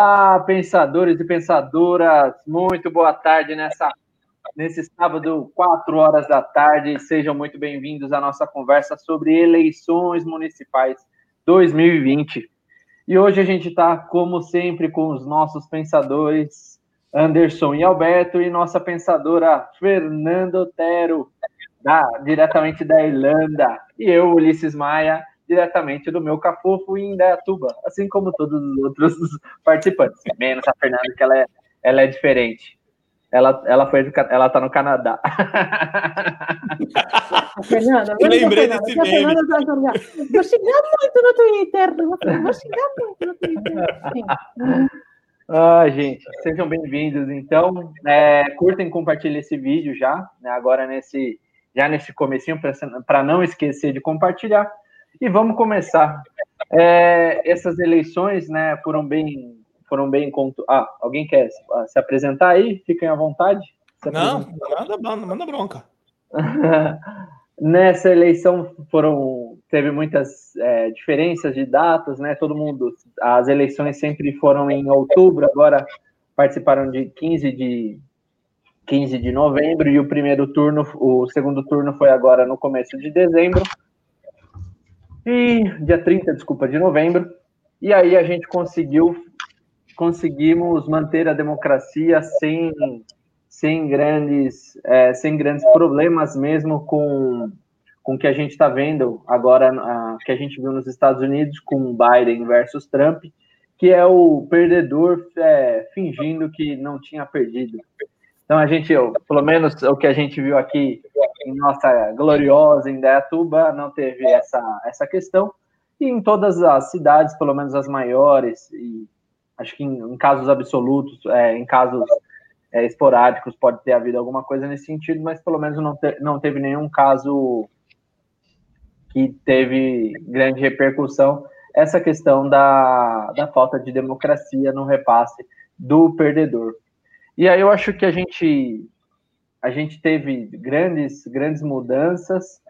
Olá, pensadores e pensadoras, muito boa tarde nessa nesse sábado, 4 horas da tarde. Sejam muito bem-vindos à nossa conversa sobre eleições municipais 2020. E hoje a gente está, como sempre, com os nossos pensadores Anderson e Alberto e nossa pensadora Fernanda Otero, da, diretamente da Irlanda, e eu, Ulisses Maia, diretamente do meu cafofo em Indaiatuba, assim como todos os outros participantes, menos a Fernanda, que ela é, ela é diferente. Ela, ela foi ela tá no Canadá. Fernanda, eu lembrei Fernanda, desse meme. Vou xingar muito no Twitter. Vou xingar muito no Twitter. Ah, gente, sejam bem-vindos. Então, é, curtem e compartilhem esse vídeo já, né, agora nesse já nesse comecinho para não esquecer de compartilhar. E vamos começar. É, essas eleições, né, foram bem, foram bem. Ah, alguém quer se apresentar aí? Fiquem à vontade. Não, nada, manda bronca. Nessa eleição foram teve muitas é, diferenças de datas, né? Todo mundo, as eleições sempre foram em outubro, agora participaram de 15 de 15 de novembro e o primeiro turno, o segundo turno foi agora no começo de dezembro. E dia 30, desculpa, de novembro. E aí a gente conseguiu conseguimos manter a democracia sem sem grandes é, sem grandes problemas mesmo com com o que a gente está vendo agora a, que a gente viu nos Estados Unidos com Biden versus Trump que é o perdedor é, fingindo que não tinha perdido então a gente pelo menos o que a gente viu aqui em nossa gloriosa Indaiatuba não teve essa, essa questão. E em todas as cidades, pelo menos as maiores, e acho que em, em casos absolutos, é, em casos é, esporádicos, pode ter havido alguma coisa nesse sentido, mas pelo menos não, te, não teve nenhum caso que teve grande repercussão. Essa questão da, da falta de democracia no repasse do perdedor. E aí eu acho que a gente a gente teve grandes, grandes mudanças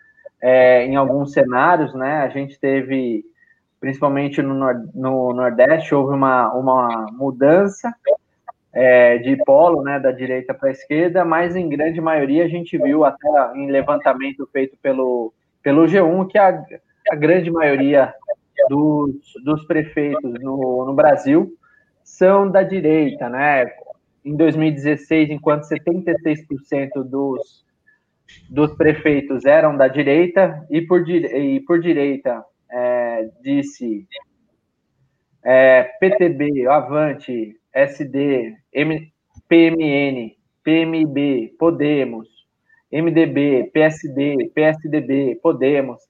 é, em alguns cenários, né? A gente teve, principalmente no, no Nordeste, houve uma, uma mudança é, de polo, né, da direita para a esquerda, mas em grande maioria a gente viu até em levantamento feito pelo, pelo G1 que a, a grande maioria dos, dos prefeitos no, no Brasil são da direita, né? Em 2016, enquanto 76% dos, dos prefeitos eram da direita, e por, e por direita é, disse é, PTB, Avante, SD, M, PMN, PMB, Podemos, MDB, PSD, PSDB, Podemos,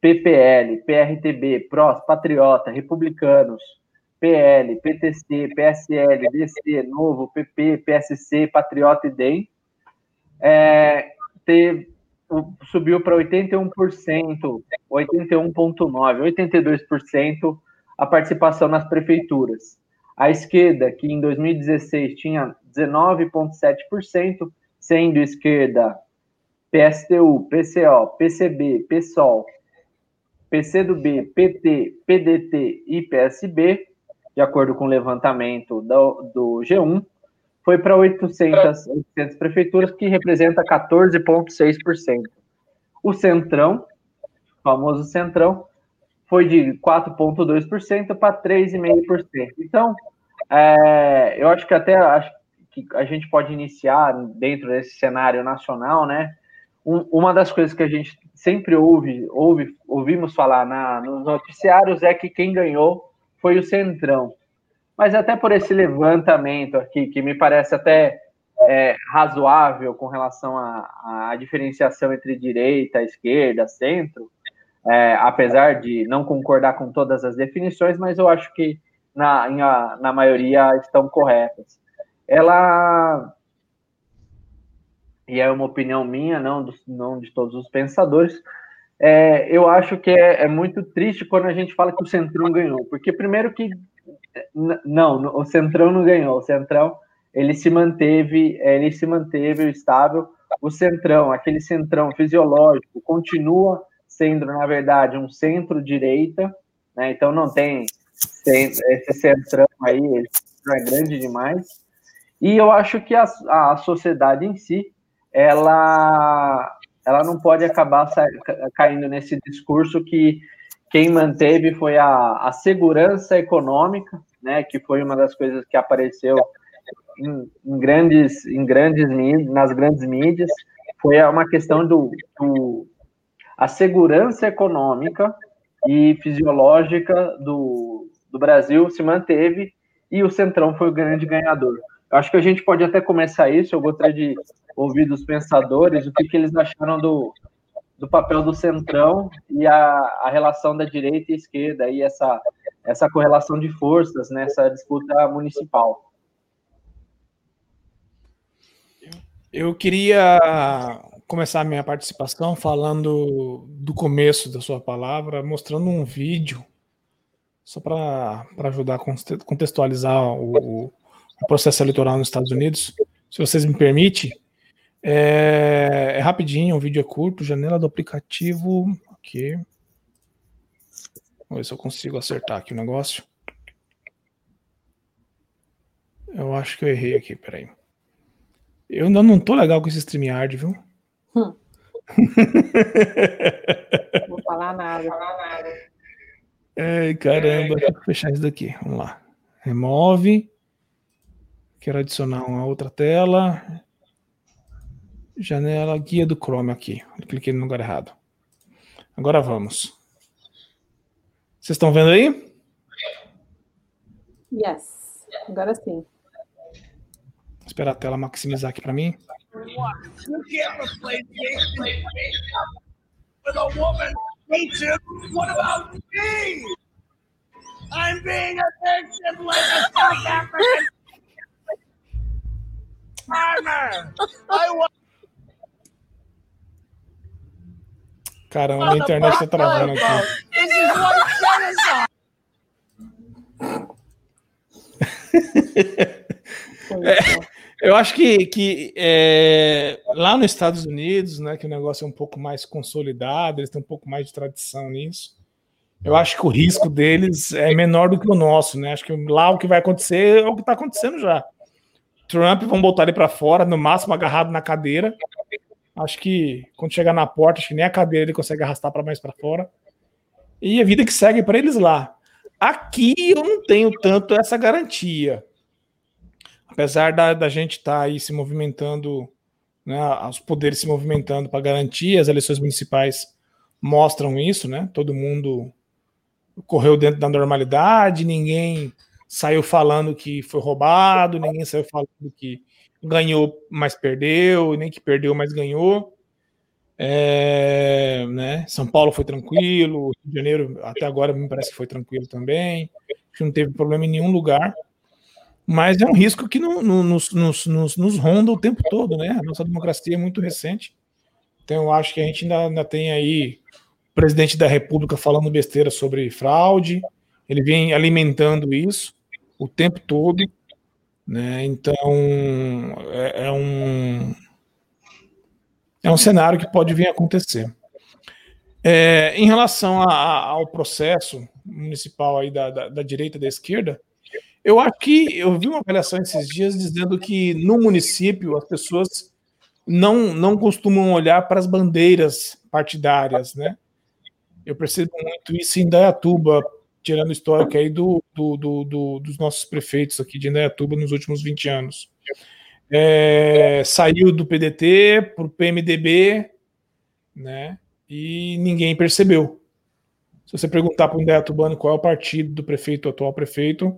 PPL, PRTB, PROS, Patriota, Republicanos, PL, PTC, PSL, DC, Novo, PP, PSC, Patriota e DEM, é, teve, subiu para 81%, 81,9%, 82% a participação nas prefeituras. A esquerda, que em 2016 tinha 19,7%, sendo esquerda PSTU, PCO, PCB, PSOL, PCdoB, PT, PDT e PSB, de acordo com o levantamento do, do G1, foi para 800, 800 prefeituras, que representa 14,6%. O Centrão, famoso Centrão, foi de 4,2% para 3,5%. Então, é, eu acho que até acho que a gente pode iniciar dentro desse cenário nacional, né? Um, uma das coisas que a gente sempre ouve, ouve ouvimos falar na, nos noticiários é que quem ganhou foi o Centrão. Mas até por esse levantamento aqui, que me parece até é, razoável com relação à, diferenciação entre direita, esquerda, centro, é, apesar de não concordar com todas as definições, mas eu acho que na, a, na maioria estão corretas. Ela e é uma opinião minha, não, do, não de todos os pensadores, é, eu acho que é, é, muito triste quando a gente fala que o Centrão ganhou, porque primeiro que não, o Centrão não ganhou, o Centrão ele se manteve, ele se manteve estável. O Centrão, aquele Centrão fisiológico, continua sendo na verdade um centro-direita, né? Então não tem esse Centrão aí é grande demais. E eu acho que a, a sociedade em si, ela, ela não pode acabar caindo nesse discurso que quem manteve foi a, a segurança econômica, né, que foi uma das coisas que apareceu em, em grandes, em grandes nas grandes mídias, foi uma questão do, do a segurança econômica e fisiológica do, do Brasil se manteve e o Centrão foi o grande ganhador. Eu acho que a gente pode até começar isso. Eu gostaria de ouvir dos pensadores o que, que eles acharam do, do papel do centrão e a, a relação da direita e esquerda e essa, essa correlação de forças nessa disputa municipal. Eu queria começar a minha participação falando do começo da sua palavra, mostrando um vídeo, só para ajudar a contextualizar o, o processo eleitoral nos Estados Unidos. Se vocês me permitem, é, é rapidinho, o vídeo é curto, janela do aplicativo. Aqui. Vamos ver se eu consigo acertar aqui o negócio. Eu acho que eu errei aqui, peraí. Eu ainda não tô legal com esse StreamYard, viu? Hum. Vou falar nada. Vou falar nada. Ai, caramba, deixa eu fechar isso daqui. Vamos lá. Remove. Quero adicionar uma outra tela. Janela guia do Chrome aqui. Eu cliquei no lugar errado. Agora vamos. Vocês estão vendo aí? Yes. Agora sim. Vou esperar a tela maximizar aqui para mim. I'm being addicted like a South African farmer. I want Caramba, a internet tá travando aqui. é, eu acho que, que é, lá nos Estados Unidos, né, que o negócio é um pouco mais consolidado, eles têm um pouco mais de tradição nisso. Eu acho que o risco deles é menor do que o nosso, né? Acho que lá o que vai acontecer é o que está acontecendo já. Trump vão botar ele para fora, no máximo agarrado na cadeira, Acho que quando chegar na porta, acho que nem a cadeira ele consegue arrastar para mais para fora. E a vida que segue para eles lá. Aqui eu não tenho tanto essa garantia. Apesar da, da gente estar tá aí se movimentando, né, os poderes se movimentando para garantir, as eleições municipais mostram isso, né? Todo mundo correu dentro da normalidade, ninguém saiu falando que foi roubado, ninguém saiu falando que ganhou, mas perdeu, nem que perdeu, mas ganhou. É, né? São Paulo foi tranquilo, Rio de Janeiro até agora me parece que foi tranquilo também, não teve problema em nenhum lugar. Mas é um risco que no, no, nos, nos, nos, nos, ronda o tempo todo, né? A nossa democracia é muito recente. Então eu acho que a gente ainda, ainda tem aí o presidente da República falando besteira sobre fraude, ele vem alimentando isso o tempo todo. Né? Então, é, é, um, é um cenário que pode vir a acontecer. É, em relação a, a, ao processo municipal aí da, da, da direita e da esquerda, eu acho que eu vi uma avaliação esses dias dizendo que no município as pessoas não, não costumam olhar para as bandeiras partidárias, né? Eu percebo muito isso em Dayatuba, tirando o histórico aí do, do, do, do, dos nossos prefeitos aqui de Indaiatuba nos últimos 20 anos. É, saiu do PDT para o PMDB, né? E ninguém percebeu. Se você perguntar para o Indaiatubano qual é o partido do prefeito, atual prefeito,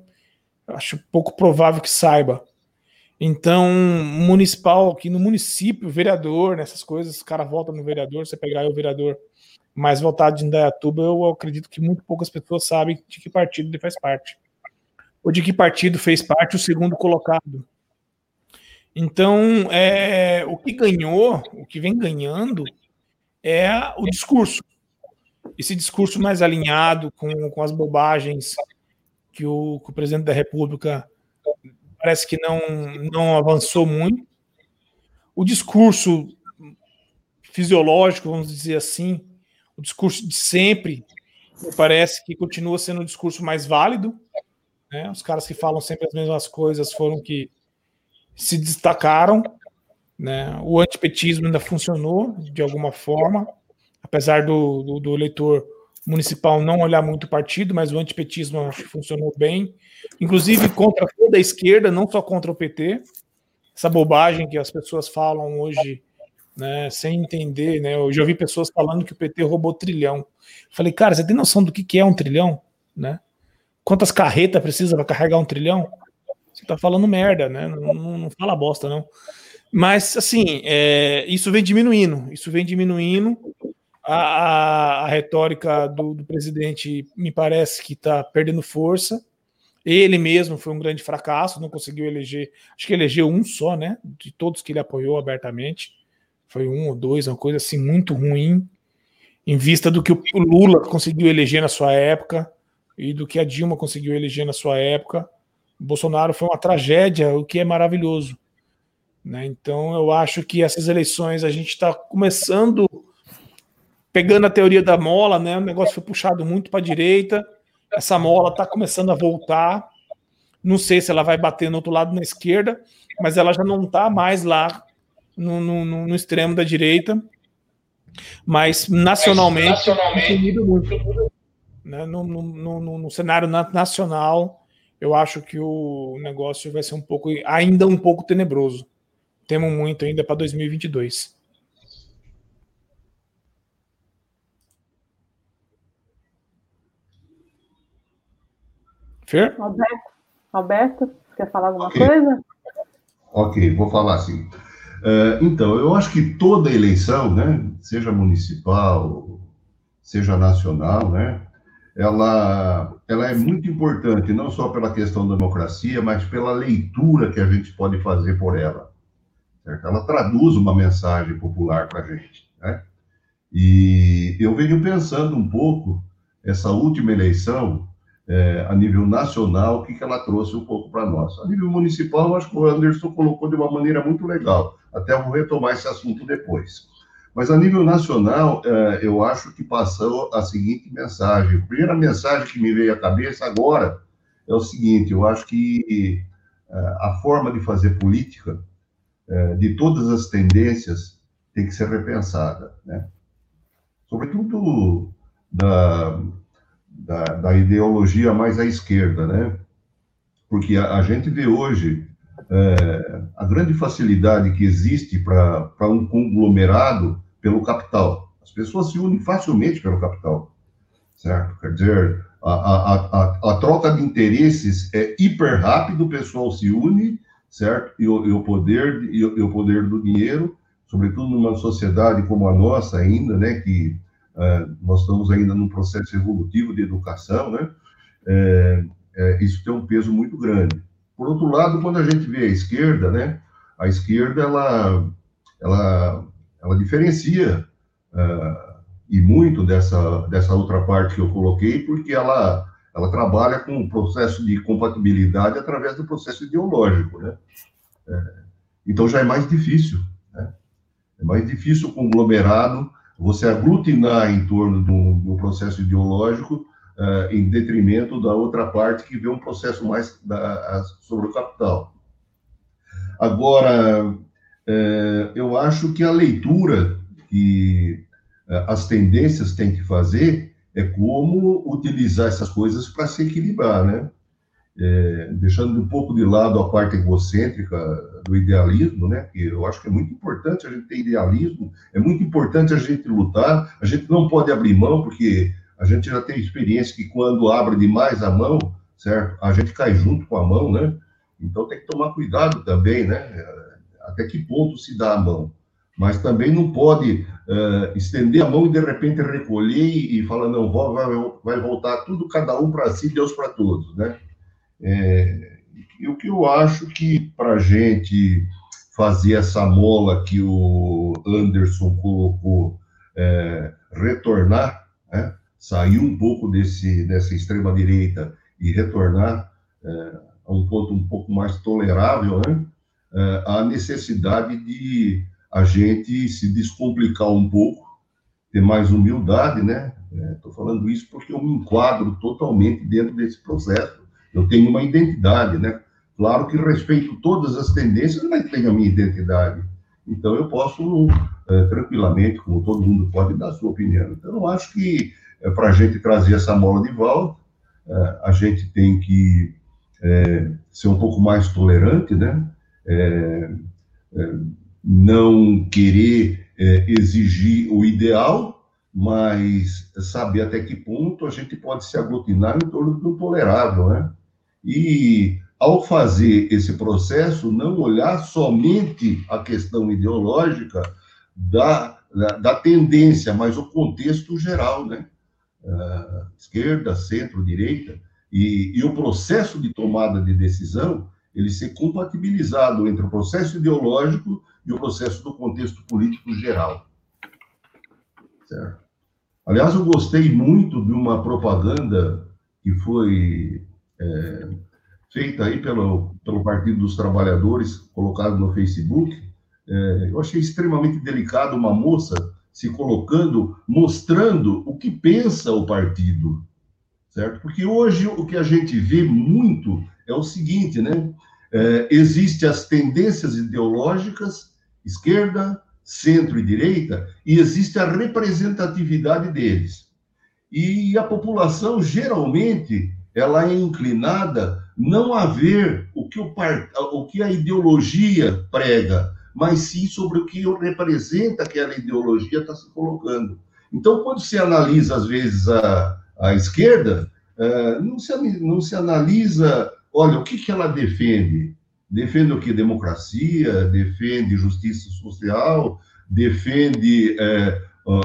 acho pouco provável que saiba. Então, municipal, aqui no município, vereador, nessas coisas, o cara volta no vereador, você pegar aí o vereador mais votado de Indaiatuba, eu acredito que muito poucas pessoas sabem de que partido ele faz parte. Ou de que partido fez parte o segundo colocado. Então, é, o que ganhou, o que vem ganhando, é o discurso. Esse discurso mais alinhado com, com as bobagens que o, que o presidente da República parece que não, não avançou muito. O discurso fisiológico, vamos dizer assim, o discurso de sempre, parece que continua sendo um discurso mais válido, Né? Os caras que falam sempre as mesmas coisas foram que se destacaram. Né? O antipetismo ainda funcionou de alguma forma, apesar do, do, do eleitor municipal não olhar muito o partido, mas o antipetismo acho que funcionou bem, inclusive contra toda a esquerda, não só contra o PT. Essa bobagem que as pessoas falam hoje, né, sem entender, né? Eu já ouvi pessoas falando que o PT roubou trilhão. Falei, cara, você tem noção do que, que é um trilhão, né? Quantas carretas precisa para carregar um trilhão? Você tá falando merda, né? Não, não, fala bosta, não. Mas, assim, é, isso vem diminuindo. Isso vem diminuindo. A, a, a retórica do, do, presidente me parece que está perdendo força. Ele mesmo foi um grande fracasso, não conseguiu eleger. Acho que elegeu um só, né? De todos que ele apoiou abertamente. Foi um ou dois, uma coisa assim muito ruim, em vista do que o Lula conseguiu eleger na sua época e do que a Dilma conseguiu eleger na sua época. O Bolsonaro foi uma tragédia, o que é maravilhoso. Né? Então, eu acho que essas eleições a gente está começando pegando a teoria da mola, né? O negócio foi puxado muito para a direita. Essa mola está começando a voltar. Não sei se ela vai bater no outro lado na esquerda, mas ela já não está mais lá no, no, no, extremo da direita. Mas nacionalmente, mas, nacionalmente muito. Né? No, no, no, cenário nacional, eu acho que o negócio vai ser um pouco, ainda um pouco tenebroso. Temo muito ainda para 2022. Fer? Alberto, Alberto, quer falar alguma okay. coisa? Ok, vou falar assim. Uh, então, eu acho que toda eleição, né, seja municipal, seja nacional, né, ela, ela é muito importante, não só pela questão da democracia, mas pela leitura que a gente pode fazer por ela. Certo? Ela traduz uma mensagem popular para a gente. Né? E eu venho pensando um pouco, essa última eleição, é, a nível nacional, o que, que ela trouxe um pouco para nós. A nível municipal, acho que o Anderson colocou de uma maneira muito legal. Até vou retomar esse assunto depois. Mas a nível nacional, é, eu acho que passou a seguinte mensagem. A primeira mensagem que me veio à cabeça agora é o seguinte: eu acho que é, a forma de fazer política, é, de todas as tendências, tem que ser repensada. Né? Sobretudo da, da, da, ideologia mais à esquerda, né? Porque a, a gente vê hoje é, a grande facilidade que existe para um conglomerado pelo capital. As pessoas se unem facilmente pelo capital, certo? Quer dizer, a, a, a, a troca de interesses é hiper rápido, o pessoal se une, certo? E o, e o poder e o, e o, poder do dinheiro, sobretudo numa sociedade como a nossa ainda, né? Que é, nós estamos ainda num processo evolutivo de educação, né? É, é, isso tem um peso muito grande. Por outro lado, quando a gente vê a esquerda, né, a esquerda ela, ela, ela diferencia uh, e muito dessa, dessa outra parte que eu coloquei, porque ela, ela trabalha com o processo de compatibilidade através do processo ideológico, né? É, então já é mais difícil, né? É mais difícil o conglomerado você aglutinar em torno do, do processo ideológico uh, em detrimento da outra parte que vê um processo mais da, sobre o capital. Agora, uh, eu acho que a leitura que uh, as tendências têm que fazer é como utilizar essas coisas para se equilibrar, né? É, deixando um pouco de lado a parte egocêntrica do idealismo, né? Que eu acho que é muito importante a gente ter idealismo, é muito importante a gente lutar, a gente não pode abrir mão, porque a gente já tem experiência que quando abre demais a mão, certo? A gente cai junto com a mão, né? Então tem que tomar cuidado também, né? Até que ponto se dá a mão. Mas também não pode uh, estender a mão e de repente recolher e, e falar, não, vai, vai voltar tudo, cada um para si, Deus para todos, né? É, e o que eu acho que para gente fazer essa mola que o Anderson colocou, é, retornar, né? Sair um pouco desse, dessa extrema-direita e retornar é, a um ponto um pouco mais tolerável, né? É, a necessidade de a gente se descomplicar um pouco, ter mais humildade, né? Estou é, falando isso porque eu me enquadro totalmente dentro desse processo Eu tenho uma identidade, né? Claro que respeito todas as tendências, mas tenho a minha identidade. Então, eu posso, é, tranquilamente, como todo mundo pode, dar sua opinião. Então, eu acho que, é, para a gente trazer essa mola de volta, é, a gente tem que ser um pouco mais tolerante, né? não querer exigir o ideal, mas saber até que ponto a gente pode se aglutinar em torno do tolerável, né? E ao fazer esse processo, não olhar somente a questão ideológica da, da, da tendência, mas o contexto geral, né? Uh, esquerda, centro, direita, e, e, o processo de tomada de decisão, ele ser compatibilizado entre o processo ideológico e o processo do contexto político geral. Certo? Aliás, eu gostei muito de uma propaganda que foi é, feita aí pelo, pelo Partido dos Trabalhadores, colocado no Facebook, é, eu achei extremamente delicado uma moça se colocando, mostrando o que pensa o partido, certo? Porque hoje o que a gente vê muito é o seguinte, né? É, Existem as tendências ideológicas, esquerda, centro e direita, e existe a representatividade deles. E a população, geralmente, ela é inclinada não a ver o que, o, o que a ideologia prega, mas sim sobre o que representa aquela ideologia está se colocando. Então, quando se analisa, às vezes, a, a esquerda, é, não, se, não se analisa, olha, o que, que ela defende? Defende o que? Democracia, defende justiça social, defende é,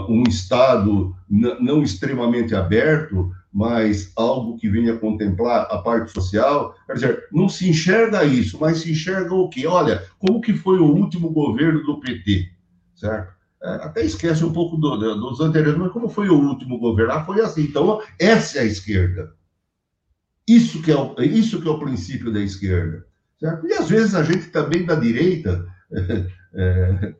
um Estado não extremamente aberto, mas algo que venha contemplar a parte social. Quer dizer, não se enxerga isso, mas se enxerga o quê? Olha, como que foi o último governo do PT, certo? É, até esquece um pouco do, do, dos anteriores, mas como foi o último governo? Ah, foi assim. Então, essa é a esquerda. Isso que é o, isso que é o princípio da esquerda. Certo? E às vezes a gente também da direita, é, é,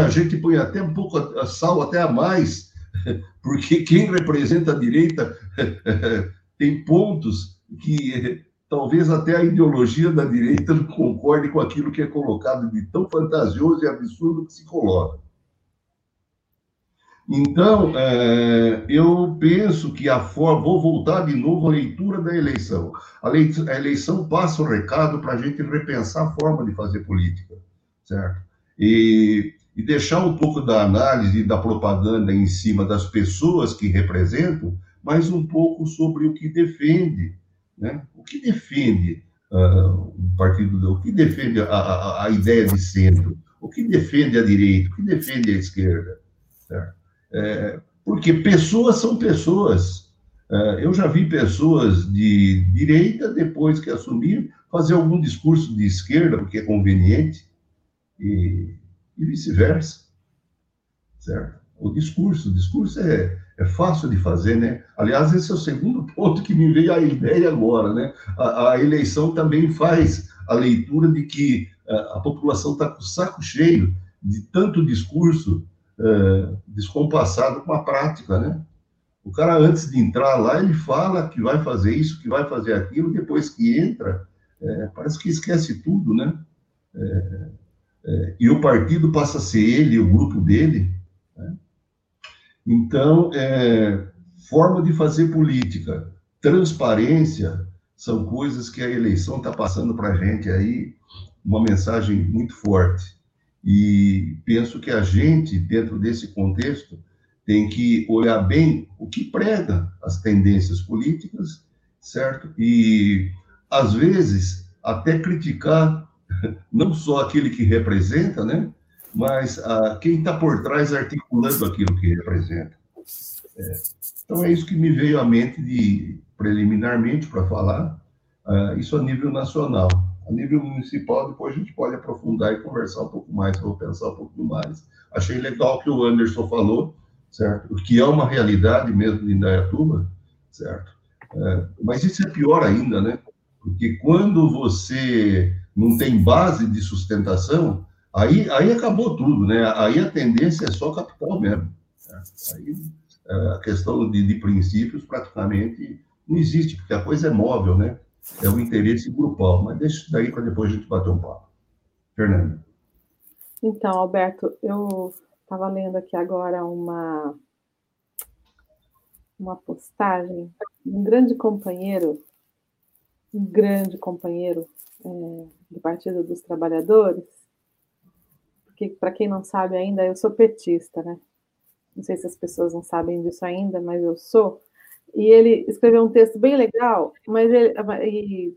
a gente põe até um pouco a sal até a mais porque quem representa a direita tem pontos que talvez até a ideologia da direita não concorde com aquilo que é colocado de tão fantasioso e absurdo que se coloca. Então, é, eu penso que a forma. Vou voltar de novo à leitura da eleição. A, a eleição passa o recado para a gente repensar a forma de fazer política, certo? E e deixar um pouco da análise da propaganda em cima das pessoas que representam, mas um pouco sobre o que defende, né? O que defende uh, o partido, o que defende a, a, a, ideia de centro, o que defende a direita, o que defende a esquerda, certo? É, porque pessoas são pessoas. É, eu já vi pessoas de direita, depois que assumiram, fazer algum discurso de esquerda, porque é conveniente, e e vice-versa. Certo? O discurso, o discurso é, é fácil de fazer, né? Aliás, esse é o segundo ponto que me veio a ideia agora, né? A, a eleição também faz a leitura de que a, a população está com o saco cheio de tanto discurso é, descompassado com a prática, né? O cara, antes de entrar lá, ele fala que vai fazer isso, que vai fazer aquilo, depois que entra, é, parece que esquece tudo, né? É, é, e o partido passa a ser ele, o grupo dele. Né? Então, é, forma de fazer política, transparência, são coisas que a eleição está passando para a gente aí, uma mensagem muito forte. E penso que a gente, dentro desse contexto, tem que olhar bem o que prega as tendências políticas, certo? E, às vezes, até criticar não só aquele que representa, né? mas ah, quem está por trás articulando aquilo que representa. É. Então é isso que me veio à mente de preliminarmente para falar, ah, isso a nível nacional. A nível municipal, depois a gente pode aprofundar e conversar um pouco mais, vou pensar um pouco mais. Achei legal que o Anderson falou, certo? O que é uma realidade mesmo de Indaiatuba, certo? É, mas isso é pior ainda, né? Porque quando você não tem base de sustentação, aí, aí acabou tudo, né? Aí a tendência é só capital mesmo. Né? Aí é, a questão de, de princípios praticamente não existe, porque a coisa é móvel, né? é o interesse grupal, mas deixa isso daí para depois a gente bater um papo. Fernanda. Então, Alberto, eu estava lendo aqui agora uma, uma postagem de um grande companheiro, um grande companheiro é, do Partido dos Trabalhadores, porque, para quem não sabe ainda, eu sou petista, né? Não sei se as pessoas não sabem disso ainda, mas eu sou. E ele escreveu um texto bem legal, mas ele, e,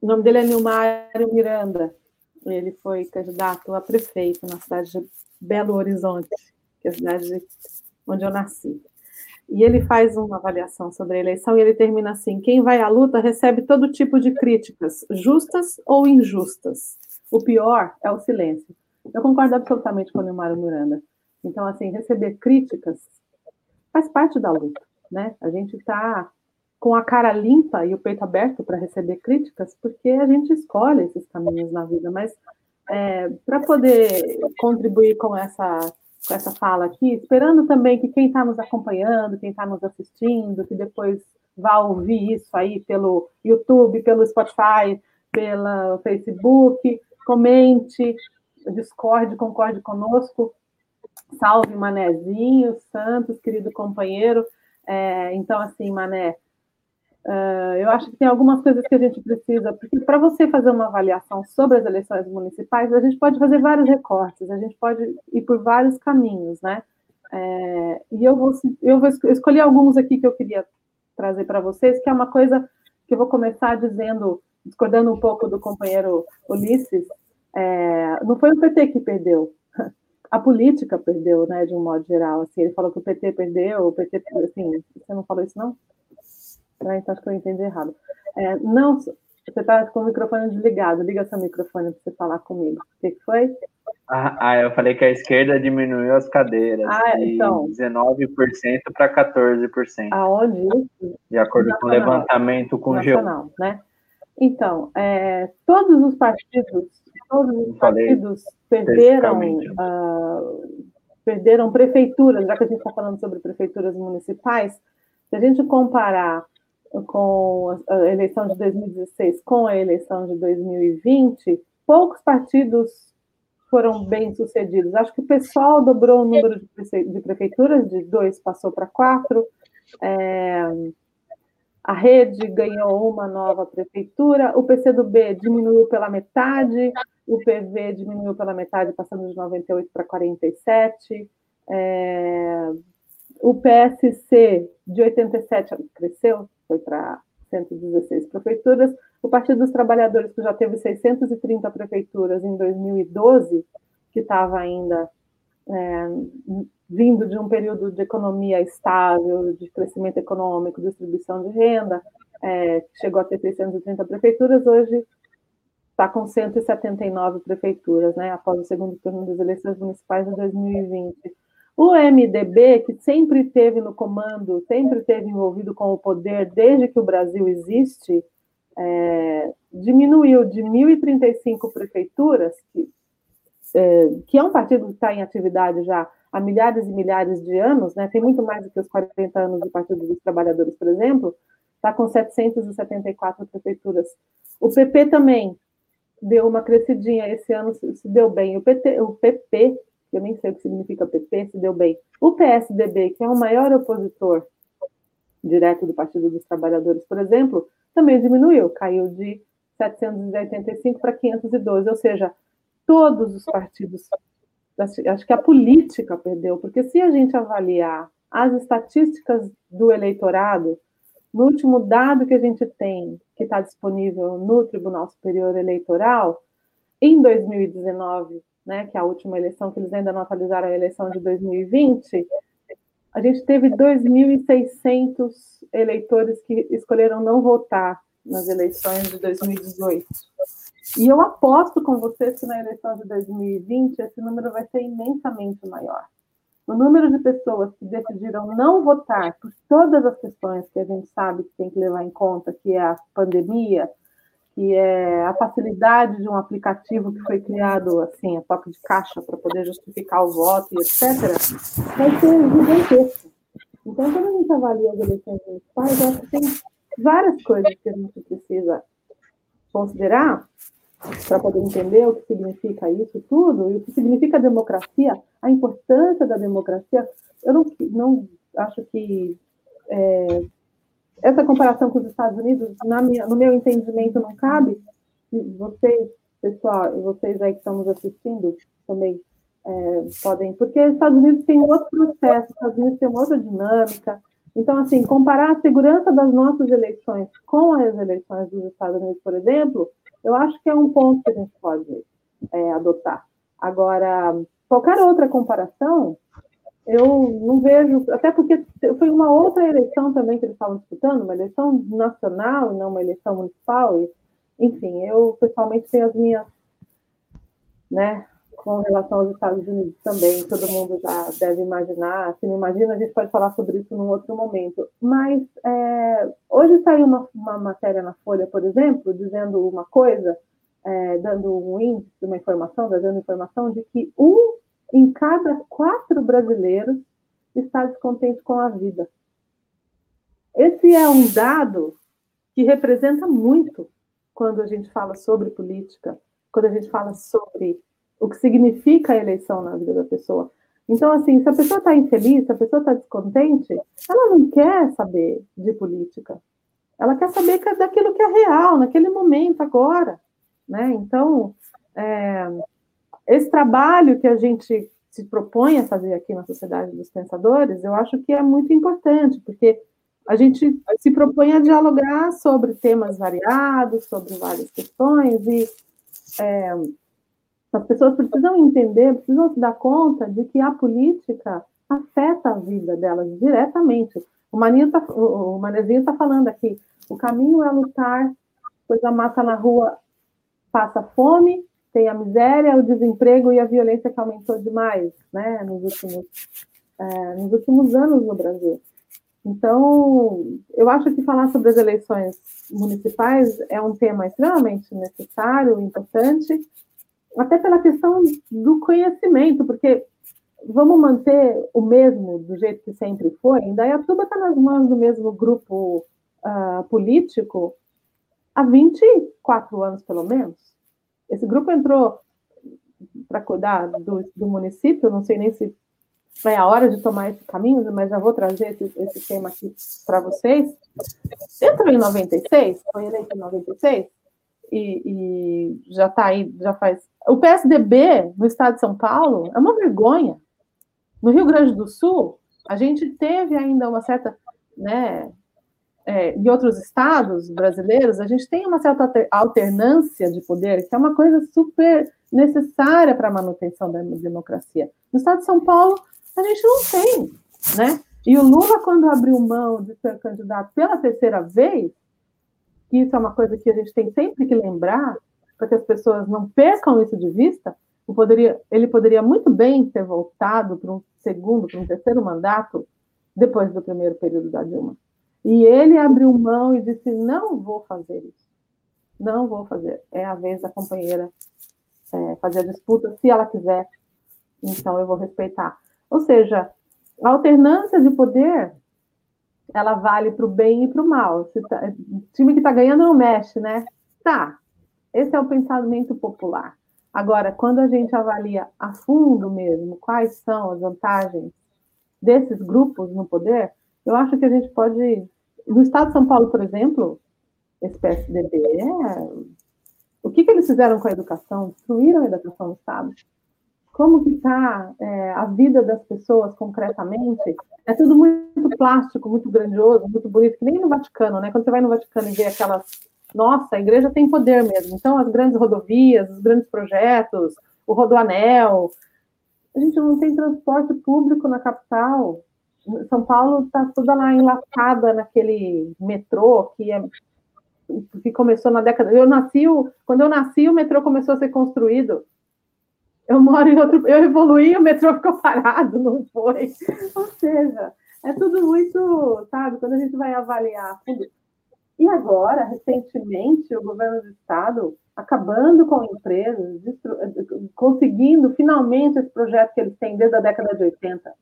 o nome dele é Nilmário Miranda. Ele foi candidato a prefeito na cidade de Belo Horizonte, que é a cidade onde eu nasci. E ele faz uma avaliação sobre a eleição e ele termina assim: quem vai à luta recebe todo tipo de críticas, justas ou injustas. O pior é o silêncio. Eu concordo absolutamente com o Nilmário Miranda. Então, assim, receber críticas faz parte da luta, né? A gente está com a cara limpa e o peito aberto para receber críticas, porque a gente escolhe esses caminhos na vida, mas é, para poder contribuir com essa, com essa fala aqui, esperando também que quem está nos acompanhando, quem está nos assistindo, que depois vá ouvir isso aí pelo YouTube, pelo Spotify, pelo Facebook, comente, discorde, concorde conosco, Salve, Manezinho, Santos, querido companheiro. É, então, assim, Mané, uh, eu acho que tem algumas coisas que a gente precisa, porque para você fazer uma avaliação sobre as eleições municipais, a gente pode fazer vários recortes, a gente pode ir por vários caminhos, né? É, e eu vou, eu vou escolher alguns aqui que eu queria trazer para vocês, que é uma coisa que eu vou começar dizendo, discordando um pouco do companheiro Ulisses, é, não foi o PT que perdeu, a política perdeu, né, de um modo geral. Assim, ele falou que o PT perdeu, o PT, assim, você não falou isso, não? Ah, então acho que eu entendi errado. É, não, você está com o microfone desligado, liga seu microfone para você falar comigo. O que, foi? Ah, ah, eu falei que a esquerda diminuiu as cadeiras ah, de então. 19% para 14%. Aonde isso? De acordo Nacional. com o levantamento com o Nacional, né? Então, é, todos os partidos, todos os partidos perderam, uh, perderam prefeituras, já que a gente está falando sobre prefeituras municipais, se a gente comparar com a eleição de 2016 com a eleição de 2020, poucos partidos foram bem sucedidos. Acho que o pessoal dobrou o número de prefeituras, de dois passou para quatro. É, a rede ganhou uma nova prefeitura, o PCdoB diminuiu pela metade, o PV diminuiu pela metade, passando de 98 para 47. É, o PSC de 87 cresceu, foi para 116 prefeituras. O Partido dos Trabalhadores, que já teve 630 prefeituras em 2012, que estava ainda é, vindo de um período de economia estável, de crescimento econômico, distribuição de renda, é, chegou a ter 630 prefeituras, hoje está com 179 prefeituras, né, após o segundo turno das eleições municipais de 2020. O MDB, que sempre teve no comando, sempre teve envolvido com o poder desde que o Brasil existe, é, diminuiu de 1.035 prefeituras, que, é, que é um partido que está em atividade já há milhares e milhares de anos, né, tem muito mais do que os 40 anos do Partido dos Trabalhadores, por exemplo, está com 774 prefeituras. O PP também deu uma crescidinha, esse ano se deu bem. O, PT, o PP, eu nem sei o que significa PP, se deu bem. O PSDB, que é o maior opositor direto do Partido dos Trabalhadores, por exemplo, também diminuiu, caiu de 785 para 512, ou seja, todos os partidos, acho que a política perdeu, porque se a gente avaliar as estatísticas do eleitorado, no último dado que a gente tem, que está disponível no Tribunal Superior Eleitoral, em 2019, né, que é a última eleição, que eles ainda não atualizaram a eleição de 2020, a gente teve 2.600 eleitores que escolheram não votar nas eleições de 2018. E eu aposto com vocês que na eleição de 2020 esse número vai ser imensamente maior o número de pessoas que decidiram não votar por todas as questões que a gente sabe que tem que levar em conta, que é a pandemia, que é a facilidade de um aplicativo que foi criado assim, a toque de caixa para poder justificar o voto e etc., vai ser gigantesco. Então, quando a gente avalia as eleições municipais, acho que tem várias coisas que a gente precisa considerar para poder entender o que significa isso tudo e o que significa democracia, a importância da democracia. Eu não, não acho que é, essa comparação com os Estados Unidos, minha, no meu entendimento, não cabe. Vocês, pessoal, vocês aí que estão nos assistindo também é, podem, porque os Estados Unidos tem outro processo, os Estados Unidos tem outra dinâmica. Então, assim, comparar a segurança das nossas eleições com as eleições dos Estados Unidos, por exemplo, eu acho que é um ponto que a gente pode é, adotar. Agora, qualquer outra comparação, eu não vejo, até porque foi uma outra eleição também que eles estavam disputando, uma eleição nacional, não uma eleição municipal. E, enfim, eu pessoalmente tenho as minhas, né, com relação aos Estados Unidos também, todo mundo já deve imaginar. Se não imagina, a gente pode falar sobre isso num outro momento. Mas é, hoje saiu uma, uma, matéria na Folha, por exemplo, dizendo uma coisa, é, dando um índice, uma informação, dando informação de que um em cada quatro brasileiros está descontente com a vida. Esse é um dado que representa muito quando a gente fala sobre política, quando a gente fala sobre o que significa a eleição na vida da pessoa. Então, assim, se a pessoa está infeliz, se a pessoa está descontente, ela não quer saber de política. Ela quer saber daquilo que é real, naquele momento, agora. Né? Então, é, esse trabalho que a gente se propõe a fazer aqui na Sociedade dos Pensadores, eu acho que é muito importante, porque a gente se propõe a dialogar sobre temas variados, sobre várias questões, e é, as pessoas precisam entender, precisam se dar conta de que a política afeta a vida delas diretamente. O tá, Manezinho está falando aqui, o caminho é lutar, pois a massa na rua passa fome, tem a miséria, o desemprego e a violência que aumentou demais, né, nos últimos, é, nos últimos anos no Brasil. Então, eu acho que falar sobre as eleições municipais é um tema extremamente necessário, importante, até pela questão do conhecimento, porque vamos manter o mesmo do jeito que sempre foi. Indaiatuba está nas mãos do mesmo grupo uh, político há 24 anos, pelo menos. Esse grupo entrou para cuidar do, do, município, não sei nem se é a hora de tomar esse caminho, mas já vou trazer esse, esse tema aqui para vocês. Entrou em 96, foi eleito em 96, e, e já está aí, já faz. O PSDB no estado de São Paulo é uma vergonha. No Rio Grande do Sul, a gente teve ainda uma certa, né, é, em outros estados brasileiros, a gente tem uma certa alternância de poder, que é uma coisa super necessária para a manutenção da democracia. No estado de São Paulo, a gente não tem, né? E o Lula, quando abriu mão de ser candidato pela terceira vez, isso é uma coisa que a gente tem sempre que lembrar, para que as pessoas não percam isso de vista, poderia, ele poderia muito bem ter voltado para um segundo, para um terceiro mandato depois do primeiro período da Dilma. E ele abriu mão e disse: não vou fazer isso. Não vou fazer. É a vez da companheira é, fazer a disputa, se ela quiser, então eu vou respeitar. Ou seja, a alternância de poder ela vale para o bem e para o mal. Se tá, time que está ganhando não mexe, né? Tá. Esse é o pensamento popular. Agora, quando a gente avalia a fundo mesmo quais são as vantagens desses grupos no poder, eu acho que a gente pode. No estado de São Paulo, por exemplo, esse PSDB, é... o que, que eles fizeram com a educação? Destruíram a educação no estado como que está é, a vida das pessoas concretamente, é tudo muito plástico, muito grandioso, muito bonito, que nem no Vaticano, né? Quando você vai no Vaticano e vê aquelas, nossa, a igreja tem poder mesmo. Então, as grandes rodovias, os grandes projetos, o rodoanel, a gente não tem transporte público na capital. São Paulo está toda lá enlaçada naquele metrô que é que começou na década. Eu nasci, quando eu nasci, o metrô começou a ser construído eu moro em outro. Eu evoluí, o metrô ficou parado, não foi. Ou seja, é tudo muito, sabe, quando a gente vai avaliar E agora, recentemente, o governo do Estado acabando com empresas, conseguindo finalmente esse projeto que eles têm desde a década de 80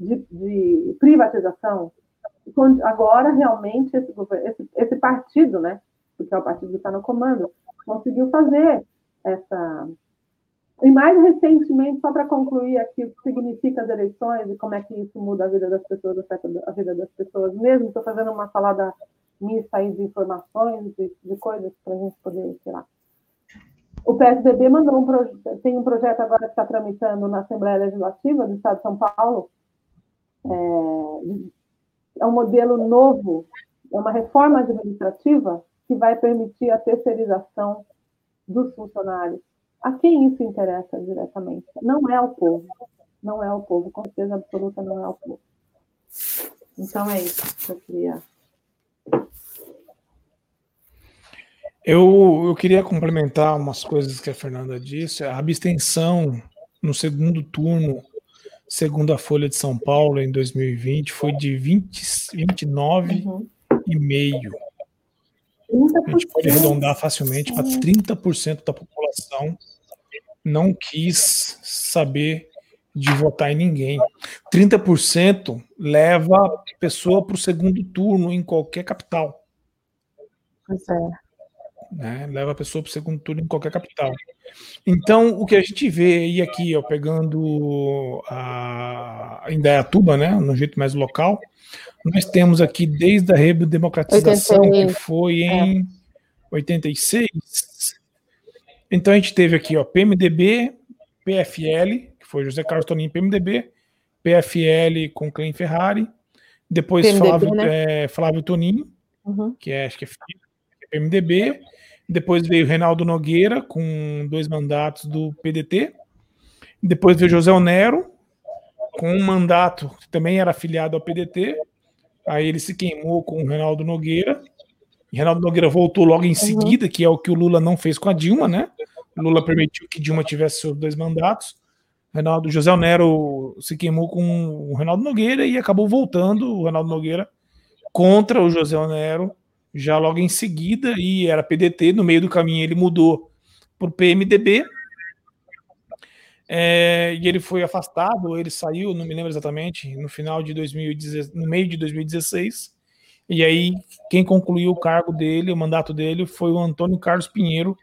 de, de privatização agora realmente esse, esse, esse partido, né, porque é o partido que está no comando, conseguiu fazer essa. E mais recentemente, só para concluir aqui o que significa as eleições e como é que isso muda a vida das pessoas, afeta a vida das pessoas mesmo, estou fazendo uma salada mista aí de informações, de, de coisas para a gente poder, lá. O PSDB mandou um tem um projeto agora que está tramitando na Assembleia Legislativa do Estado de São Paulo. É, é um modelo novo, é uma reforma administrativa que vai permitir a terceirização dos funcionários. A quem isso interessa diretamente? Não é o povo. Não é o povo, com certeza absoluta não é o povo. Então é isso que eu queria Eu, eu queria complementar umas coisas que a Fernanda disse. A abstenção no segundo turno, segundo a Folha de São Paulo, em 2020, foi de 20, 29,5%. Uhum. A gente pode arredondar facilmente para 30% da população não quis saber de votar em ninguém. 30% leva a pessoa para o segundo turno em qualquer capital. Pois é né? Leva a pessoa para o segundo turno em qualquer capital. Então, o que a gente vê aí aqui, ó, pegando a Indaiatuba, né, no jeito mais local, nós temos aqui desde a redemocratização, que foi é. em é. 86. Então a gente teve aqui, ó, PMDB, PFL, que foi José Carlos Toninho PMDB, PFL com Clem Ferrari, depois PMDB, Flávio, né? é, Flávio Toninho, uhum. que é, acho que é PMDB, depois veio Reinaldo Nogueira, com dois mandatos do PDT. Depois veio José Onero, com um mandato que também era afiliado ao PDT. Aí ele se queimou com o Reinaldo Nogueira. E Reinaldo Nogueira voltou logo em uhum. seguida, que é o que o Lula não fez com a Dilma, né? O Lula permitiu que Dilma tivesse seus dois mandatos. Reinaldo José Onero se queimou com o Reinaldo Nogueira e acabou voltando o Reinaldo Nogueira contra o José Onero já logo em seguida, e era PDT, no meio do caminho ele mudou para o PMDB, é, e ele foi afastado, ele saiu, não me lembro exatamente, no final de 2016, no meio de 2016, e aí quem concluiu o cargo dele, o mandato dele, foi o Antônio Carlos Pinheiro,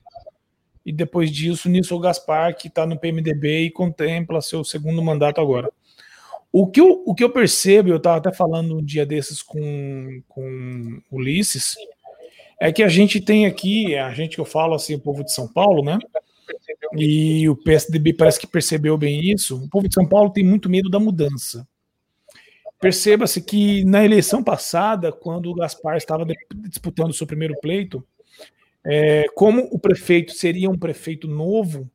e depois disso, Nilson Gaspar, que está no PMDB e contempla seu segundo mandato agora. O que eu, o que eu percebo, eu estava até falando um dia desses com, com Ulisses, é que a gente tem aqui, a gente que eu falo assim, o povo de São Paulo, né? E o PSDB parece que percebeu bem isso. O povo de São Paulo tem muito medo da mudança. Perceba-se que na eleição passada, quando o Gaspar estava disputando o seu primeiro pleito, é, como o prefeito seria um prefeito novo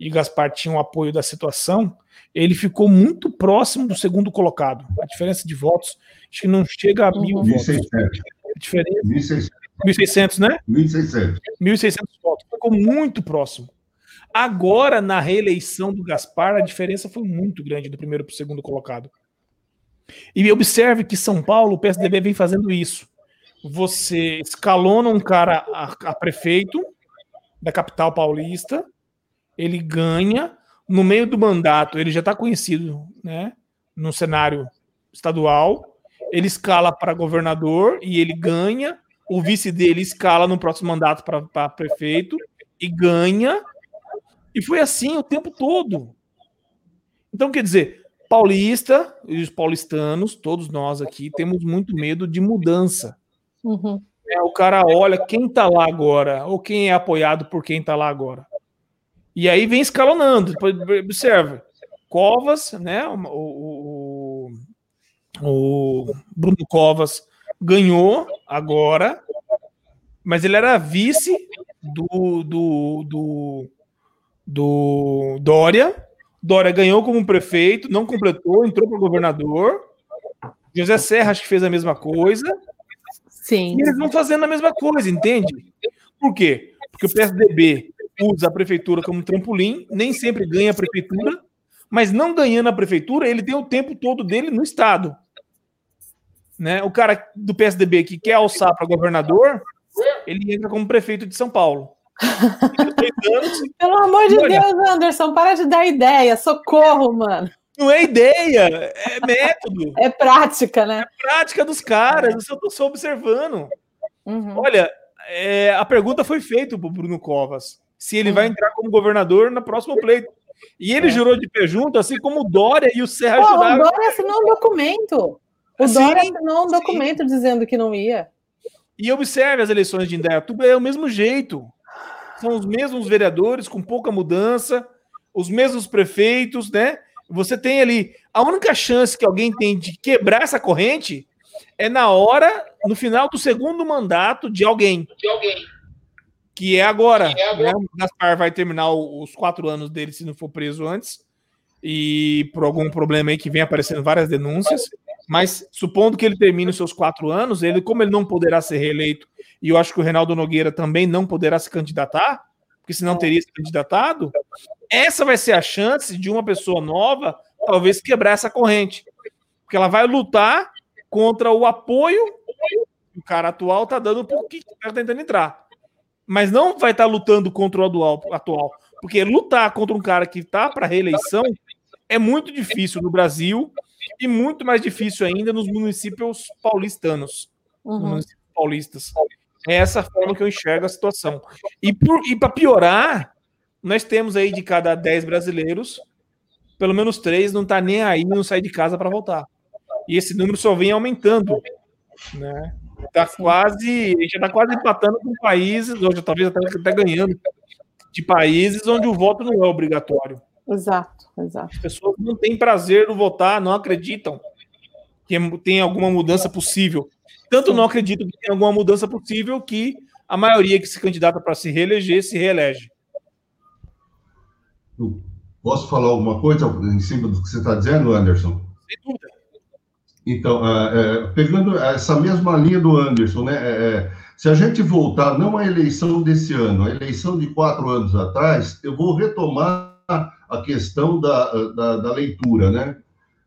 e Gaspar tinha o um apoio da situação, ele ficou muito próximo do segundo colocado. A diferença de votos, acho que não chega a mil 1.600. votos. A diferença, 1.600. 1.600, né? 1.600. 1.600 votos. Ficou muito próximo. Agora, na reeleição do Gaspar, a diferença foi muito grande do primeiro para o segundo colocado. E observe que São Paulo, o PSDB vem fazendo isso. Você escalona um cara a, a prefeito da capital paulista, ele ganha, no meio do mandato, ele já está conhecido né, no cenário estadual, ele escala para governador e ele ganha, o vice dele escala no próximo mandato para prefeito e ganha, e foi assim o tempo todo. Então, quer dizer, paulista e os paulistanos, todos nós aqui, temos muito medo de mudança. Uhum. É, o cara olha quem está lá agora, ou quem é apoiado por quem está lá agora. E aí vem escalonando. Observa. Covas, né? O, o, o, Bruno Covas ganhou agora, mas ele era vice do, do, do, do Dória. Dória ganhou como prefeito, não completou, entrou para governador. José Serra acho que fez a mesma coisa. Sim. E eles vão fazendo a mesma coisa, entende? Por quê? Porque o PSDB usa a prefeitura como trampolim, nem sempre ganha a prefeitura, mas não ganhando a prefeitura, ele tem o tempo todo dele no Estado. Né? O cara do PSDB que quer alçar para governador, ele entra como prefeito de São Paulo. Pelo amor de Olha, Deus, Anderson, para de dar ideia, socorro, mano. Não é ideia, é método. É prática, né? É prática dos caras, eu estou só observando. Uhum. Olha, é, a pergunta foi feita para Bruno Covas, se ele vai entrar como governador na próxima pleito. E ele é. jurou de pé junto, assim como o Dória e o Serra Pô, O Dória assinou um documento. O sim, Dória assinou um documento sim. dizendo que não ia. E observe as eleições de Indaiatuba, é o mesmo jeito. São os mesmos vereadores, com pouca mudança, os mesmos prefeitos, né? Você tem ali. A única chance que alguém tem de quebrar essa corrente é na hora, no final do segundo mandato de alguém. De alguém. Que é agora. Que é agora. Né? O Gaspar vai terminar os quatro anos dele se não for preso antes. E por algum problema aí que vem aparecendo várias denúncias. Mas supondo que ele termine os seus quatro anos, ele, como ele não poderá ser reeleito, e eu acho que o Reinaldo Nogueira também não poderá se candidatar, porque senão teria se candidatado, essa vai ser a chance de uma pessoa nova talvez quebrar essa corrente. Porque ela vai lutar contra o apoio que o cara atual está dando porque o cara está tentando entrar. Mas não vai estar tá lutando contra o atual, atual. Porque lutar contra um cara que está para reeleição é muito difícil no Brasil e muito mais difícil ainda nos municípios paulistanos. Uhum. municípios paulistas. É essa forma que eu enxergo a situação. E, e para piorar, nós temos aí de cada 10 brasileiros, pelo menos três não tá nem aí, não sai de casa para voltar. E esse número só vem aumentando, né? Tá quase, a gente já tá quase empatando com países, já talvez até, até ganhando, de países onde o voto não é obrigatório. Exato, exato. As pessoas não têm prazer no votar, não acreditam que tem alguma mudança possível. Tanto Sim. não acreditam que tem alguma mudança possível que a maioria que se candidata para se reeleger se reelege. Posso falar alguma coisa em cima do que você está dizendo, Anderson? Sem dúvida. Então, é, pegando essa mesma linha do Anderson, né? É, é, se a gente voltar, não à eleição desse ano, a eleição de quatro anos atrás, eu vou retomar a questão da, da, da leitura, né?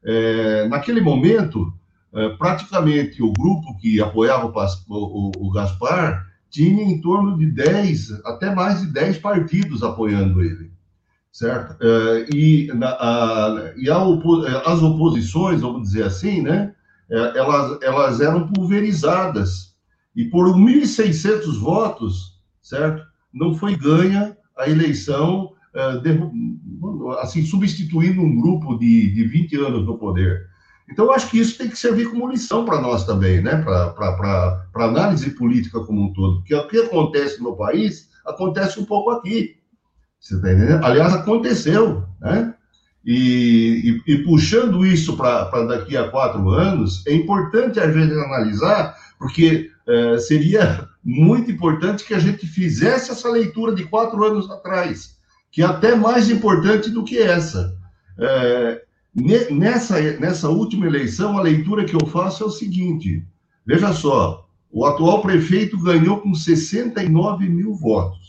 É, naquele momento, é, praticamente o grupo que apoiava o, o, o, Gaspar tinha em torno de 10, até mais de 10 partidos apoiando ele certo? Uh, e, na, a, e opo as oposições, vamos dizer assim, né? Uh, elas, elas eram pulverizadas. E por 1.600 votos, certo? Não foi ganha a eleição, assim, substituindo um grupo de, de 20 anos no poder. Então, acho que isso tem que servir como lição para nós também, né? Para análise política como um todo. Porque o que acontece no país, acontece um pouco aqui. Você está entendendo? Aliás, aconteceu, né? E, e, e puxando isso para daqui a quatro anos, é importante a gente analisar, porque é, seria muito importante que a gente fizesse essa leitura de quatro anos atrás, que é até mais importante do que essa. É, nessa, nessa última eleição, a leitura que eu faço é o seguinte: veja só, o atual prefeito ganhou com 69 mil votos.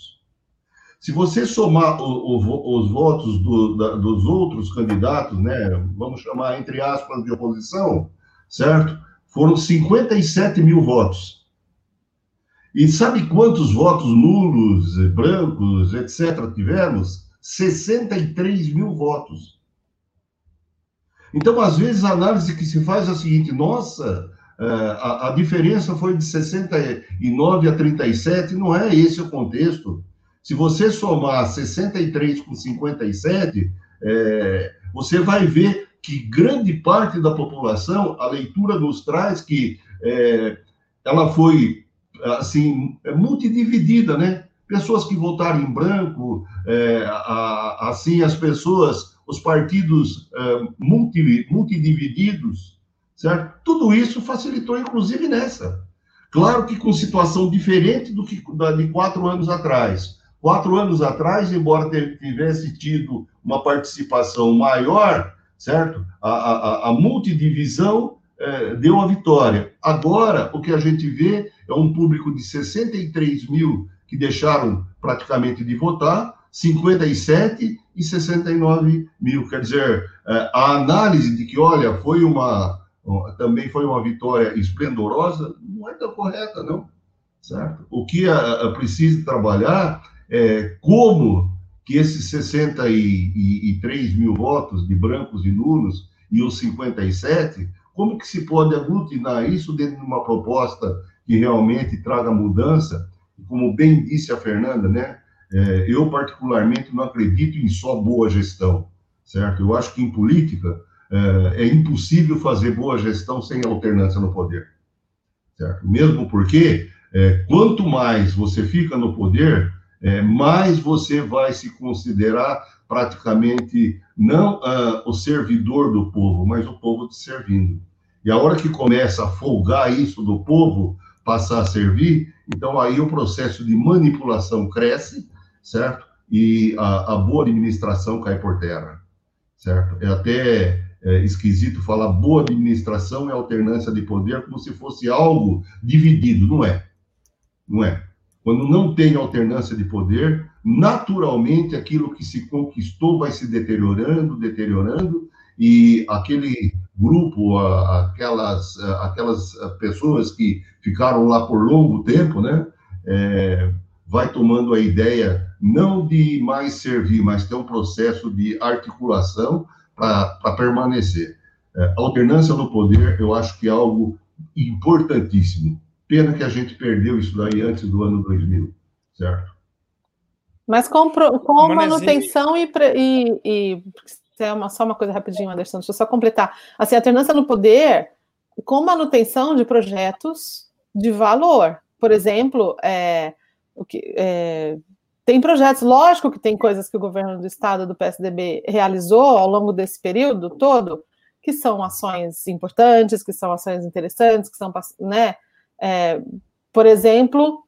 Se você somar o, o, os votos do, da, dos outros candidatos, né, vamos chamar entre aspas de oposição, certo? Foram 57 mil votos. E sabe quantos votos nulos, brancos, etc., tivemos? 63 mil votos. Então, às vezes, a análise que se faz é a seguinte: nossa, é, a, a diferença foi de 69 a 37, não é esse o contexto. Se você somar 63 com 57, é, você vai ver que grande parte da população, a leitura nos traz que é, ela foi, assim, multidividida, né? Pessoas que votaram em branco, é, a, assim, as pessoas, os partidos é, multi, multidivididos, certo? Tudo isso facilitou, inclusive, nessa. Claro que com situação diferente do que da, de quatro anos atrás. Quatro anos atrás, embora tivesse tido uma participação maior, certo? A, a, a multidivisão é, deu a vitória. Agora, o que a gente vê é um público de 63 mil que deixaram praticamente de votar, 57 e 69 mil. Quer dizer, é, a análise de que, olha, foi uma também foi uma vitória esplendorosa, não é tão correta, não. Certo? O que a, a precisa trabalhar é, como que esses 63 mil votos de brancos e nulos e os 57, como que se pode aglutinar isso dentro de uma proposta que realmente traga mudança? Como bem disse a Fernanda, né? É, eu, particularmente, não acredito em só boa gestão, certo? Eu acho que em política é, é impossível fazer boa gestão sem alternância no poder, certo? Mesmo porque, é, quanto mais você fica no poder, é, mais você vai se considerar praticamente não uh, o servidor do povo, mas o povo te servindo. E a hora que começa a folgar isso do povo passar a servir, então aí o processo de manipulação cresce, certo? E a, a boa administração cai por terra, certo? É até é, esquisito falar boa administração e alternância de poder como se fosse algo dividido, não é? Não é. Quando não tem alternância de poder, naturalmente aquilo que se conquistou vai se deteriorando, deteriorando, e aquele grupo, aquelas, aquelas pessoas que ficaram lá por longo tempo, né, é, vai tomando a ideia não de mais servir, mas ter um processo de articulação para permanecer. É, alternância no poder, eu acho que é algo importantíssimo. Pena que a gente perdeu isso daí antes do ano 2000, certo? Mas com, com manutenção e, e, e é uma, só uma coisa rapidinho, Anderson, deixa eu só completar. Assim, alternância no poder com manutenção de projetos de valor. Por exemplo, é, o que, é, tem projetos, lógico que tem coisas que o governo do estado do PSDB realizou ao longo desse período todo, que são ações importantes, que são ações interessantes, que são, né, é, por exemplo,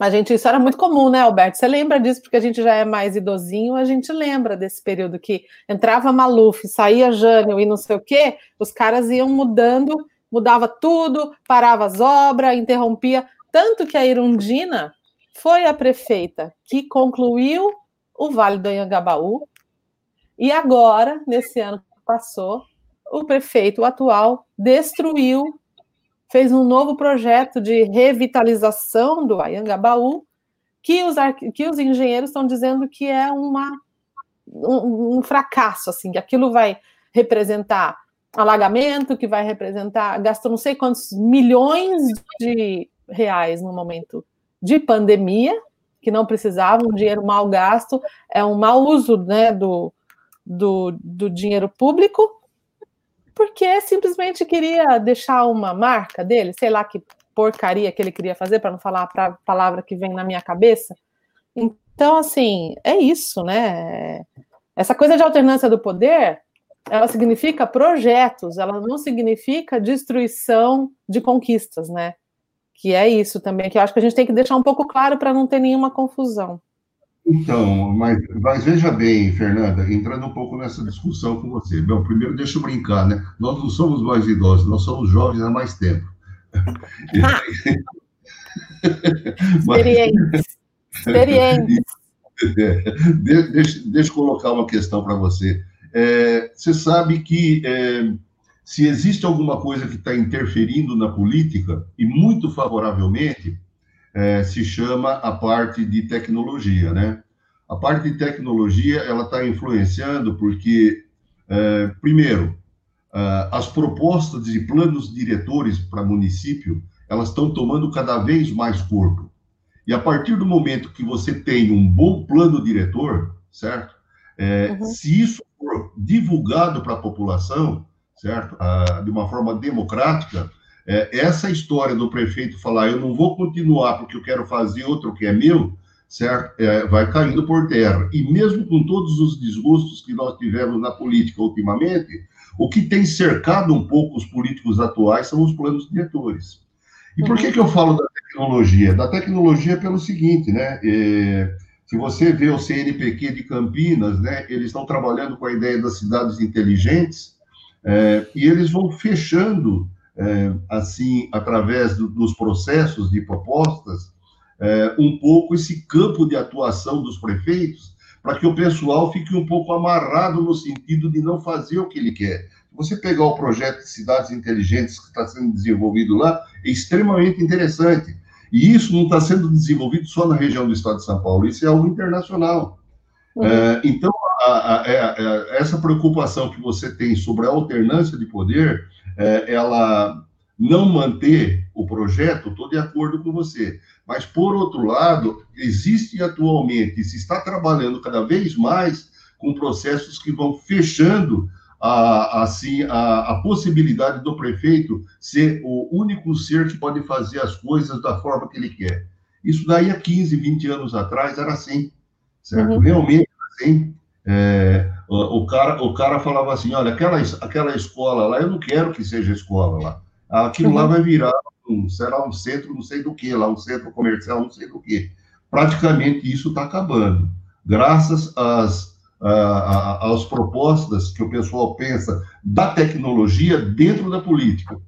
a gente, isso era muito comum, né, Alberto? Você lembra disso, porque a gente já é mais idosinho, a gente lembra desse período que entrava Maluf, saía Jânio e não sei o quê, os caras iam mudando, mudava tudo, parava as obras, interrompia. Tanto que a Irundina foi a prefeita que concluiu o Vale do Anhangabaú, e agora, nesse ano que passou, o prefeito atual destruiu fez um novo projeto de revitalização do Ayangabaú, que os, que os engenheiros estão dizendo que é uma, um, um fracasso, assim, que aquilo vai representar alagamento, que vai representar, gastou não sei quantos milhões de reais no momento de pandemia, que não precisavam, um dinheiro mal gasto, é um mau uso né, do, do, do dinheiro público, porque simplesmente queria deixar uma marca dele, sei lá que porcaria que ele queria fazer, para não falar a palavra que vem na minha cabeça. Então, assim, é isso, né? Essa coisa de alternância do poder, ela significa projetos, ela não significa destruição de conquistas, né? Que é isso também, que eu acho que a gente tem que deixar um pouco claro para não ter nenhuma confusão. Então, mas, mas, veja bem, Fernanda, entrando um pouco nessa discussão com você. Bom, primeiro deixa eu brincar, né? Nós não somos mais idosos, nós somos jovens há mais tempo. Ah. Experientes. Experientes. deixa, deixa eu colocar uma questão para você. É, você sabe que é, se existe alguma coisa que está interferindo na política, e muito favoravelmente, é, se chama a parte de tecnologia, né? A parte de tecnologia, ela está influenciando porque, é, primeiro, é, as propostas de planos diretores para município, elas estão tomando cada vez mais corpo. E a partir do momento que você tem um bom plano diretor, certo? É, uhum. Se isso for divulgado para a população, certo? Ah, de uma forma democrática, é, essa história do prefeito falar, eu não vou continuar porque eu quero fazer outro que é meu, certo? É, vai caindo por terra. E mesmo com todos os desgostos que nós tivemos na política ultimamente, o que tem cercado um pouco os políticos atuais são os planos diretores. E por que, que eu falo da tecnologia? Da tecnologia pelo seguinte, né? É, se você vê o CNPq de Campinas, né, eles estão trabalhando com a ideia das cidades inteligentes é, e eles vão fechando é, assim, através do, dos processos de propostas, é, um pouco esse campo de atuação dos prefeitos, para que o pessoal fique um pouco amarrado no sentido de não fazer o que ele quer. Você pegar o projeto de cidades inteligentes que está sendo desenvolvido lá, é extremamente interessante. E isso não está sendo desenvolvido só na região do estado de São Paulo, isso é algo internacional. Uhum. É, então, a, a, a, é, essa preocupação que você tem sobre a alternância de poder, é, ela não manter o projeto, estou de acordo com você. Mas, por outro lado, existe atualmente, se está trabalhando cada vez mais com processos que vão fechando a, assim, a, a, possibilidade do prefeito ser o único ser que pode fazer as coisas da forma que ele quer. Isso daí há 15, 20 anos atrás era assim, certo? Uhum. Realmente assim. É, o, cara, o cara falava assim, olha, aquela, aquela escola lá, eu não quero que seja escola lá. Aquilo uhum. lá vai virar, um, será um centro não sei do que lá, um centro comercial não sei do que. Praticamente isso está acabando. Graças às, a, às propostas que o pessoal pensa da tecnologia dentro da política.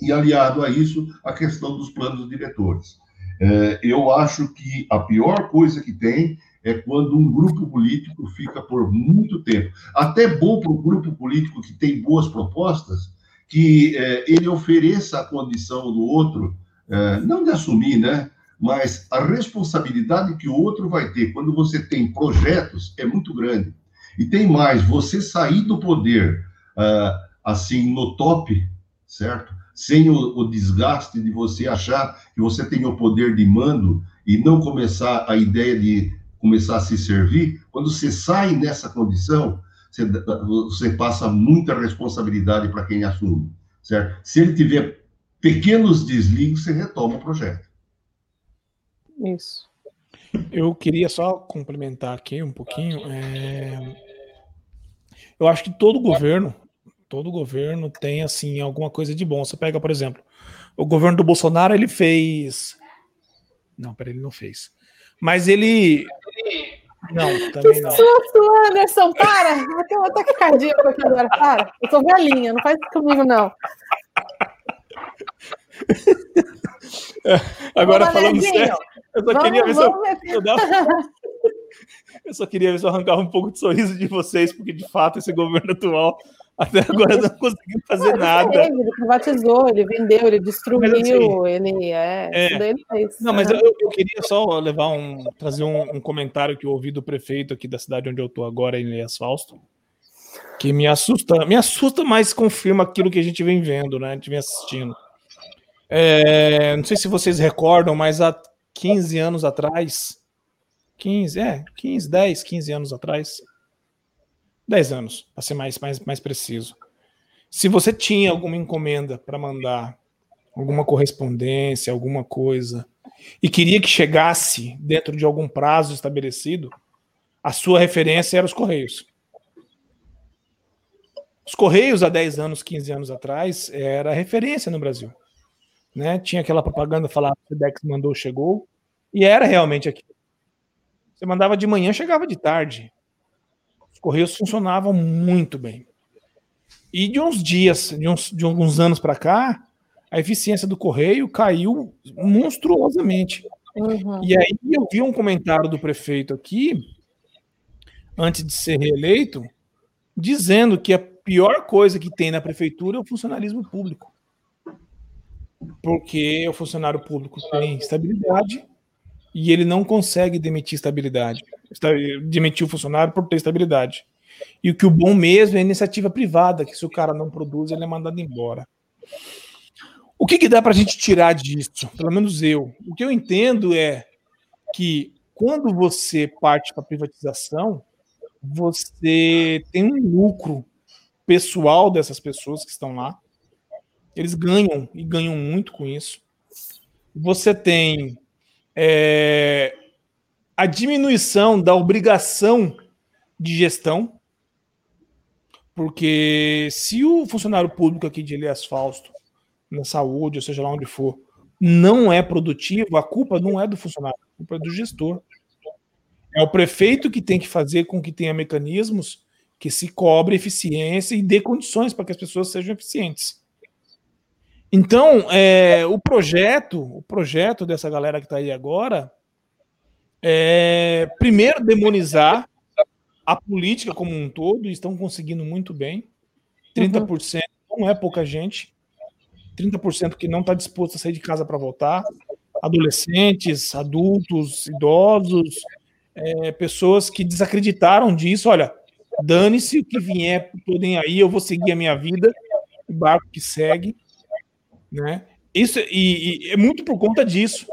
E aliado a isso, a questão dos planos diretores. É, eu acho que a pior coisa que tem é quando um grupo político fica por muito tempo. Até bom para o grupo político que tem boas propostas, que é, ele ofereça a condição do outro, é, não de assumir, né? Mas a responsabilidade que o outro vai ter quando você tem projetos é muito grande. E tem mais, você sair do poder uh, assim no top, certo? sem o, o, desgaste de você achar que você tem o poder de mando e não começar a ideia de começar a se servir, quando você sai nessa condição, você, você passa muita responsabilidade para quem assume, certo? Se ele tiver pequenos desligos, você retoma o projeto. Isso. Eu queria só complementar aqui um pouquinho. É... Eu acho que todo governo todo governo tem assim alguma coisa de bom. Você pega, por exemplo, o governo do Bolsonaro, ele fez Não, peraí, ele não fez. Mas ele não, também que não. susto, Anderson, para! Eu tenho um ataque cardíaco aqui agora, para. Eu sou velhinha, não faz isso comigo, não. Agora, Ô, falando sério, eu só vamos, queria ver se eu, eu, dava... eu só queria ver se eu arrancava um pouco de sorriso de vocês, porque de fato esse governo atual até agora não conseguiu fazer nada. Ele privatizou, ele vendeu, ele destruiu, assim, ele é, é. ele fez. Não, mas eu, eu, queria só levar um, trazer um, um, comentário que eu ouvi do prefeito aqui da cidade onde eu estou agora, em Elias Fausto, que me assusta, me assusta, mas confirma aquilo que a gente vem vendo, né? A gente vem assistindo. É, não sei se vocês recordam, mas há 15 anos atrás, 15, é, 15, 10, 15 anos atrás, 10 anos, para ser mais, mais, mais preciso. Se você tinha alguma encomenda para mandar, alguma correspondência, alguma coisa, e queria que chegasse dentro de algum prazo estabelecido, a sua referência era os Correios. Os Correios, há 10 anos, 15 anos atrás, era referência no Brasil. Né? Tinha aquela propaganda falava que o Dex mandou, chegou, e era realmente aquilo. Você mandava de manhã, chegava de tarde. Os Correios funcionavam muito bem. E de uns dias, de, uns, de alguns anos para cá, a eficiência do Correio caiu monstruosamente. Uhum. E aí eu vi um comentário do prefeito aqui, antes de ser reeleito, dizendo que a pior coisa que tem na prefeitura é o funcionalismo público. Porque o funcionário público tem estabilidade e ele não consegue demitir estabilidade demitir o funcionário por ter estabilidade. E o que o bom mesmo é iniciativa privada, que se o cara não produz, ele é mandado embora. O que, que dá para a gente tirar disso? Pelo menos eu. O que eu entendo é que quando você parte para privatização, você tem um lucro pessoal dessas pessoas que estão lá. Eles ganham e ganham muito com isso. Você tem é, a diminuição da obrigação de gestão, porque se o funcionário público aqui de Elias Fausto, na saúde, ou seja lá onde for, não é produtivo, a culpa não é do funcionário, a culpa é do gestor. É o prefeito que tem que fazer com que tenha mecanismos que se cobre eficiência e dê condições para que as pessoas sejam eficientes. Então, é, o projeto, o projeto dessa galera que está aí agora, é, primeiro, demonizar a política como um todo, e estão conseguindo muito bem. 30% uhum. não é pouca gente. 30% que não está disposto a sair de casa para votar. Adolescentes, adultos, idosos, é, pessoas que desacreditaram disso. Olha, dane-se o que vier, podem aí, eu vou seguir a minha vida, o barco que segue, né? Isso e, e é muito por conta disso.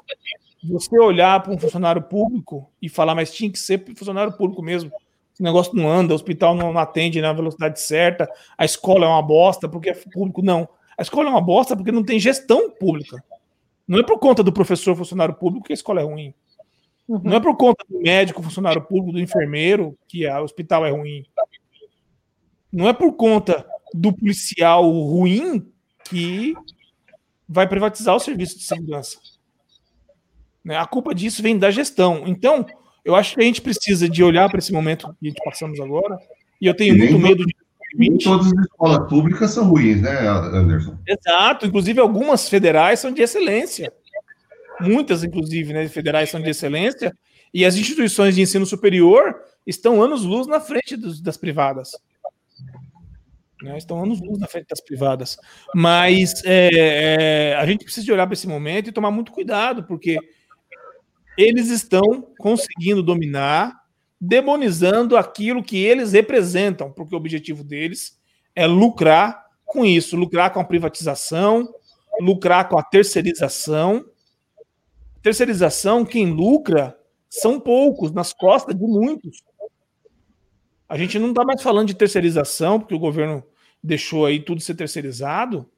Você olhar para um funcionário público e falar, mas tinha que ser funcionário público mesmo. Esse negócio não anda, o hospital não atende na velocidade certa, a escola é uma bosta porque é público. Não. A escola é uma bosta porque não tem gestão pública. Não é por conta do professor funcionário público que a escola é ruim. Uhum. Não é por conta do médico funcionário público, do enfermeiro, que o hospital é ruim. Não é por conta do policial ruim que vai privatizar o serviço de segurança. Né? A culpa disso vem da gestão. Então, eu acho que a gente precisa de olhar para esse momento que a gente passamos agora, e eu tenho e muito medo de. Nem todas as escolas públicas são ruins, né, Anderson? Exato, inclusive algumas federais são de excelência. Muitas, inclusive, né, federais são de excelência, e as instituições de ensino superior estão anos-luz na frente dos, das privadas. Né, estão anos-luz na frente das privadas. Mas é, é, a gente precisa de olhar para esse momento e tomar muito cuidado, porque eles estão conseguindo dominar, demonizando aquilo que eles representam, porque o objetivo deles é lucrar com isso, lucrar com a privatização, lucrar com a terceirização. Terceirização, quem lucra são poucos, nas costas de muitos. A gente não está mais falando de terceirização, porque o governo deixou aí tudo ser terceirizado,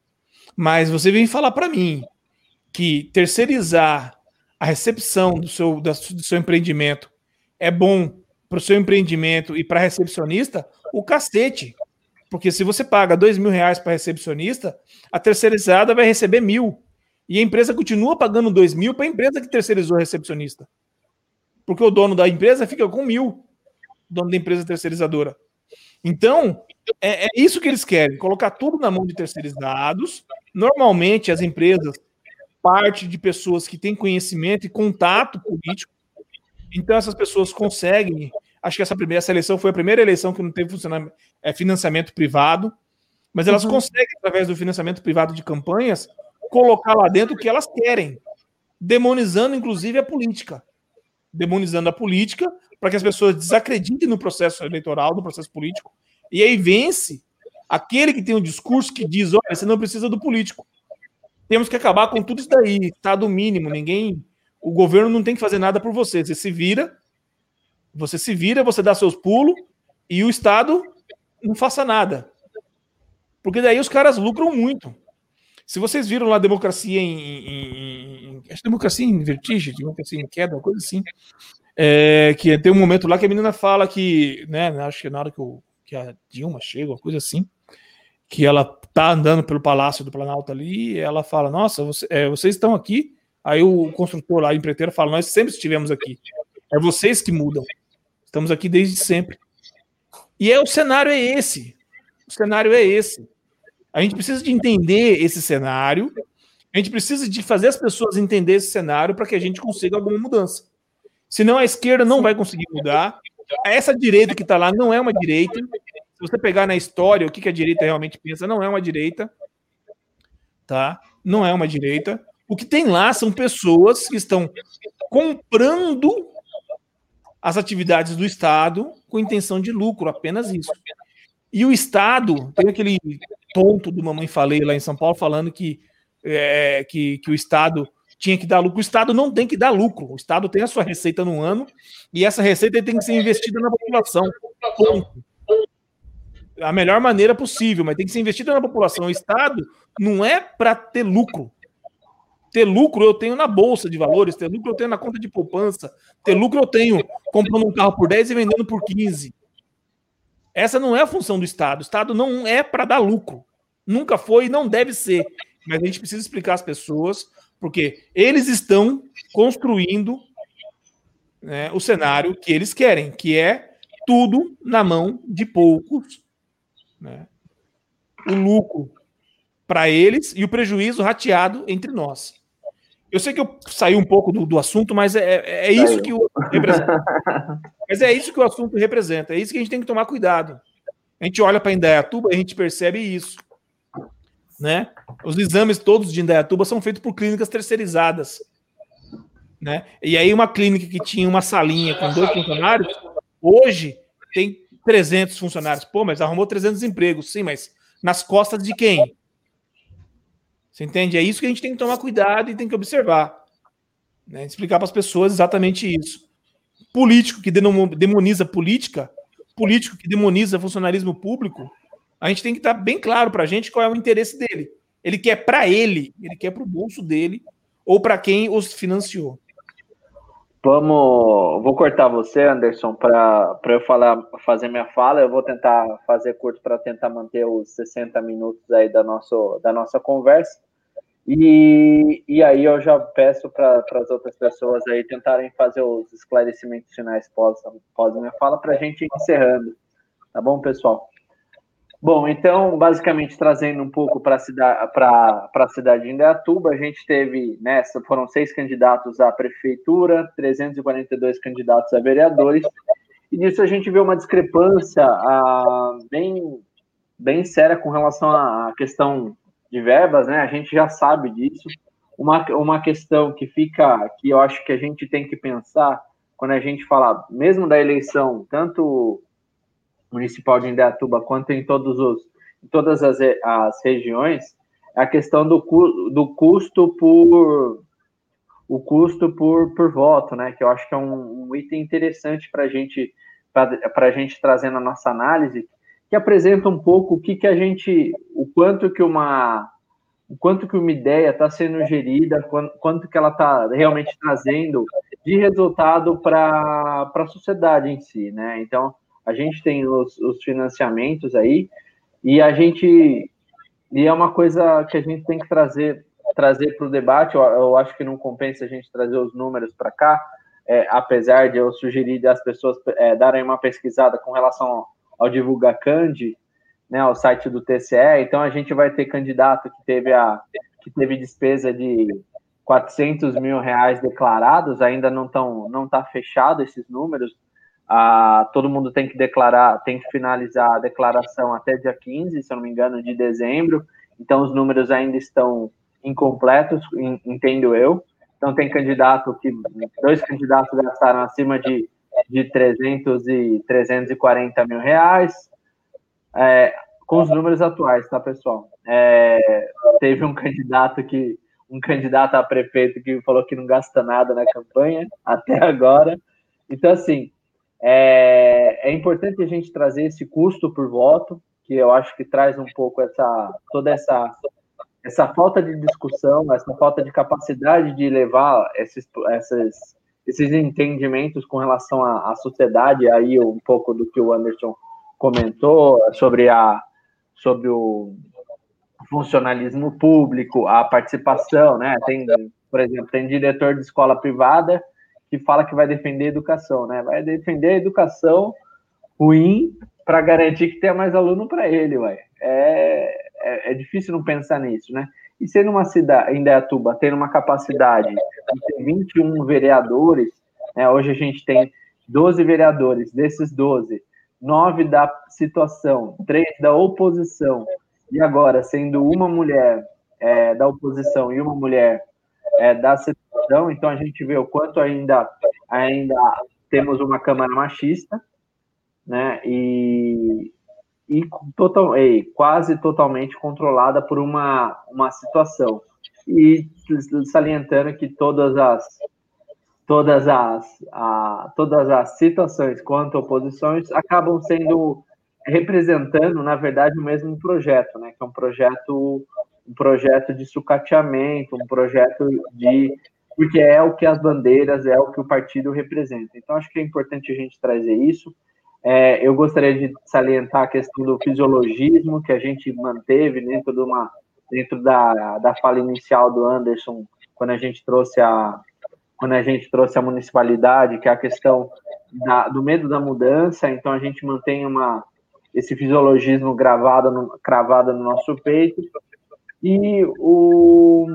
mas você vem falar para mim que terceirizar a recepção do seu, do seu empreendimento é bom para o seu empreendimento e para recepcionista, o cacete. Porque se você paga dois mil reais para recepcionista, a terceirizada vai receber mil. E a empresa continua pagando dois mil para a empresa que terceirizou a recepcionista. Porque o dono da empresa fica com mil, dono da empresa terceirizadora. Então, é, é isso que eles querem: colocar tudo na mão de terceirizados. Normalmente, as empresas parte de pessoas que têm conhecimento e contato político. Então, essas pessoas conseguem. Acho que essa primeira essa eleição foi a primeira eleição que não teve é, financiamento privado, mas elas uhum. conseguem, através do financiamento privado de campanhas, colocar lá dentro o que elas querem, demonizando, inclusive, a política. Demonizando a política para que as pessoas desacreditem no processo eleitoral, no processo político, e aí vence aquele que tem um discurso que diz: olha, você não precisa do político. Temos que acabar com tudo isso daí, estado mínimo. Ninguém, o governo não tem que fazer nada por você. Você se vira, você se vira, você dá seus pulos e o Estado não faça nada. Porque daí os caras lucram muito. Se vocês viram lá democracia em, em, em democracia em vertigem, democracia em queda, uma coisa assim, é, que tem um momento lá que a menina fala que, né, acho que na hora que, o, que a Dilma chega, uma coisa assim, que ela tá andando pelo Palácio do Planalto ali, e ela fala: Nossa, você, é, vocês estão aqui. Aí o construtor lá, o empreiteiro, fala: Nós sempre estivemos aqui. É vocês que mudam. Estamos aqui desde sempre. E é o cenário é esse. O cenário é esse. A gente precisa de entender esse cenário. A gente precisa de fazer as pessoas entender esse cenário para que a gente consiga alguma mudança. Senão a esquerda não vai conseguir mudar. Essa direita que está lá não é uma direita. Se você pegar na história o que, que a direita realmente pensa, não é uma direita, tá? Não é uma direita. O que tem lá são pessoas que estão comprando as atividades do Estado com intenção de lucro, apenas isso. E o Estado, tem aquele tonto do Mamãe Falei lá em São Paulo falando que, é, que, que o Estado tinha que dar lucro. O Estado não tem que dar lucro. O Estado tem a sua receita no ano e essa receita tem que ser investida na população. Ponto a melhor maneira possível, mas tem que ser investido na população. O Estado não é para ter lucro. Ter lucro eu tenho na bolsa de valores, ter lucro eu tenho na conta de poupança, ter lucro eu tenho comprando um carro por 10 e vendendo por 15. Essa não é a função do Estado. O Estado não é para dar lucro. Nunca foi e não deve ser. Mas a gente precisa explicar às pessoas, porque eles estão construindo né, o cenário que eles querem, que é tudo na mão de poucos né? o lucro para eles e o prejuízo rateado entre nós. Eu sei que eu saí um pouco do, do assunto, mas é, é, é isso que o representa. mas é isso que o assunto representa. É isso que a gente tem que tomar cuidado. A gente olha para Indaiatuba e a gente percebe isso. Né? Os exames todos de Indaiatuba são feitos por clínicas terceirizadas. Né? E aí uma clínica que tinha uma salinha com dois funcionários, hoje tem 300 funcionários. Pô, mas arrumou 300 empregos. Sim, mas nas costas de quem? Você entende? É isso que a gente tem que tomar cuidado e tem que observar. Né? Explicar para as pessoas exatamente isso. Político que demoniza política, político que demoniza funcionalismo público, a gente tem que estar bem claro para a gente qual é o interesse dele. Ele quer para ele, ele quer para o bolso dele ou para quem os financiou. Vamos, vou cortar você, Anderson, para eu falar, fazer minha fala. Eu vou tentar fazer curto para tentar manter os 60 minutos aí da, nosso, da nossa conversa. E, e aí eu já peço para as outras pessoas aí tentarem fazer os esclarecimentos finais pós, pós minha fala para a gente ir encerrando. Tá bom, pessoal? Bom, então, basicamente, trazendo um pouco para a cidade, a cidade de Indaiatuba, a gente teve, nessa, foram seis candidatos à prefeitura, 342 candidatos a vereadores, e nisso a gente vê uma discrepância ah, bem, bem séria com relação à questão de verbas, né? A gente já sabe disso. Uma, uma questão que fica, que eu acho que a gente tem que pensar quando a gente fala, mesmo da eleição, tanto municipal de Indaiatuba quanto em todos os em todas as, as regiões, é a questão do, do custo por o custo por, por voto, né? Que eu acho que é um, um item interessante para gente a gente trazer na nossa análise, que apresenta um pouco o que, que a gente, o quanto que uma o quanto que uma ideia está sendo gerida, quanto, quanto que ela está realmente trazendo de resultado para a sociedade em si, né? Então, a gente tem os, os financiamentos aí, e a gente. E é uma coisa que a gente tem que trazer trazer para o debate. Eu, eu, acho que não compensa a gente trazer os números para cá, é, apesar de eu sugerir as pessoas é, darem uma pesquisada com relação ao, ao Divulgacand, né, ao site do TCE. Então a gente vai ter candidato que teve a que teve despesa de 400 mil reais declarados, ainda não estão não está fechado esses números, ah, todo mundo tem que declarar, tem que finalizar a declaração até dia 15, se eu não me engano, de dezembro. Então, os números ainda estão incompletos, entendo eu. Então, tem candidato que, dois candidatos gastaram acima de, de 300 e 340 mil reais, é, com os números atuais, tá, pessoal? É, teve um candidato que, um candidato a prefeito que falou que não gasta nada na campanha, até agora. Então, assim, é, é importante a gente trazer esse custo por voto, que eu acho que traz um pouco essa toda essa essa falta de discussão, essa falta de capacidade de levar esses, esses, esses entendimentos com relação à, à sociedade, aí um pouco do que o Anderson comentou sobre a sobre o funcionalismo público, a participação, né? Tem, por exemplo, tem diretor de escola privada que fala que vai defender a educação, né? Vai defender a educação ruim para garantir que tenha mais aluno para ele, ué. É, é, é, difícil não pensar nisso, né? E sendo uma cidade, em Dayatuba, tendo uma capacidade de ter 21 vereadores, né? hoje a gente tem 12 vereadores, desses 12, 9 da situação, 3 da oposição, e agora, sendo uma mulher é, da oposição e uma mulher é, da situação, então a gente vê o quanto ainda, ainda temos uma Câmara machista, né, e, e, total, e quase totalmente controlada por uma, uma situação. E salientando que todas as todas as a, todas as situações quanto oposições acabam sendo representando, na verdade, o mesmo projeto, né, que é um projeto um projeto de sucateamento, um projeto de. Porque é o que as bandeiras, é o que o partido representa. Então, acho que é importante a gente trazer isso. É, eu gostaria de salientar a questão do fisiologismo, que a gente manteve dentro, de uma, dentro da, da fala inicial do Anderson, quando a gente trouxe a, quando a gente trouxe a municipalidade, que é a questão da, do medo da mudança, então a gente mantém uma, esse fisiologismo gravado no, cravado no nosso peito, e, o,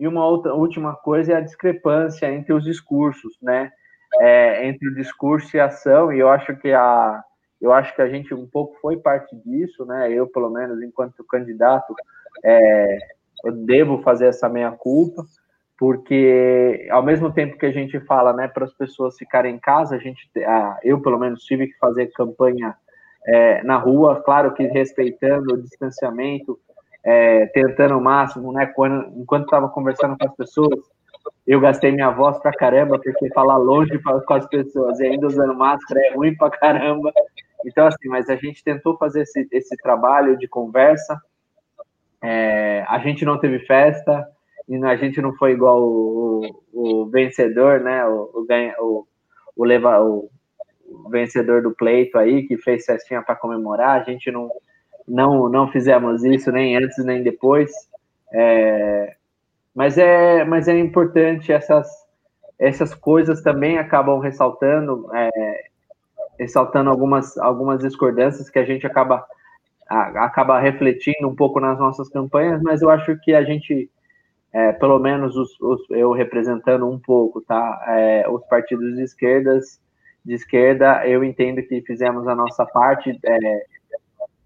e uma outra última coisa é a discrepância entre os discursos, né? É, entre o discurso e a ação, e eu acho que a eu acho que a gente um pouco foi parte disso, né? Eu, pelo menos, enquanto candidato, é, eu devo fazer essa meia culpa, porque ao mesmo tempo que a gente fala, né, para as pessoas ficarem em casa, a gente, eu pelo menos tive que fazer campanha é, na rua, claro que respeitando o distanciamento, é, tentando o máximo, né, quando, enquanto estava conversando com as pessoas, eu gastei minha voz pra caramba, porque falar longe com as pessoas e ainda usando máscara é ruim pra caramba. Então, assim, mas a gente tentou fazer esse, esse trabalho de conversa. É, a gente não teve festa, e a gente não foi igual o, o, o vencedor, né? O, o, o, o, leva, o, vencedor do pleito aí, que fez festinha para comemorar. A gente não, não, não fizemos isso nem antes nem depois. É, mas, é, mas é importante essas, essas coisas também acabam ressaltando, é, ressaltando algumas, algumas discordâncias que a gente acaba, a, acaba refletindo um pouco nas nossas campanhas, mas eu acho que a gente é, pelo menos os, os, eu representando um pouco, tá? É, os partidos de esquerdas, de esquerda, eu entendo que fizemos a nossa parte, é,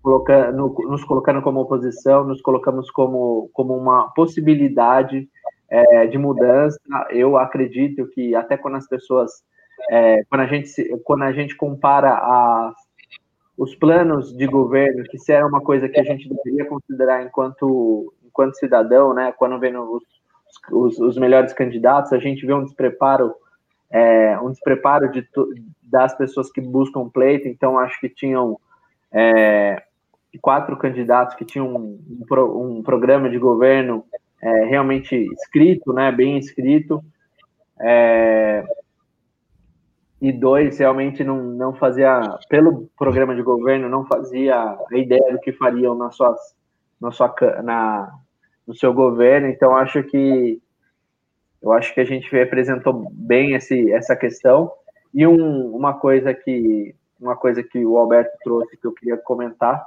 colocando, nos colocando como oposição, nos colocamos como, como uma possibilidade é, de mudança. Eu acredito que até quando as pessoas, é, quando a gente quando a gente compara os planos de governo, que se era uma coisa que a gente deveria considerar enquanto enquanto cidadão, né, quando vem os, os, os, melhores candidatos, a gente vê um despreparo, é, um despreparo de, das pessoas que buscam pleito. Então, acho que tinham é, quatro candidatos que tinham um, um, um programa de governo é, realmente escrito, né, bem escrito. É, e dois realmente não, não fazia, pelo programa de governo, não fazia a ideia do que fariam nas suas, na, sua, na, no seu governo. Então, acho que eu acho que a gente representou bem esse, essa questão. E um, uma coisa que uma coisa que o Alberto trouxe que eu queria comentar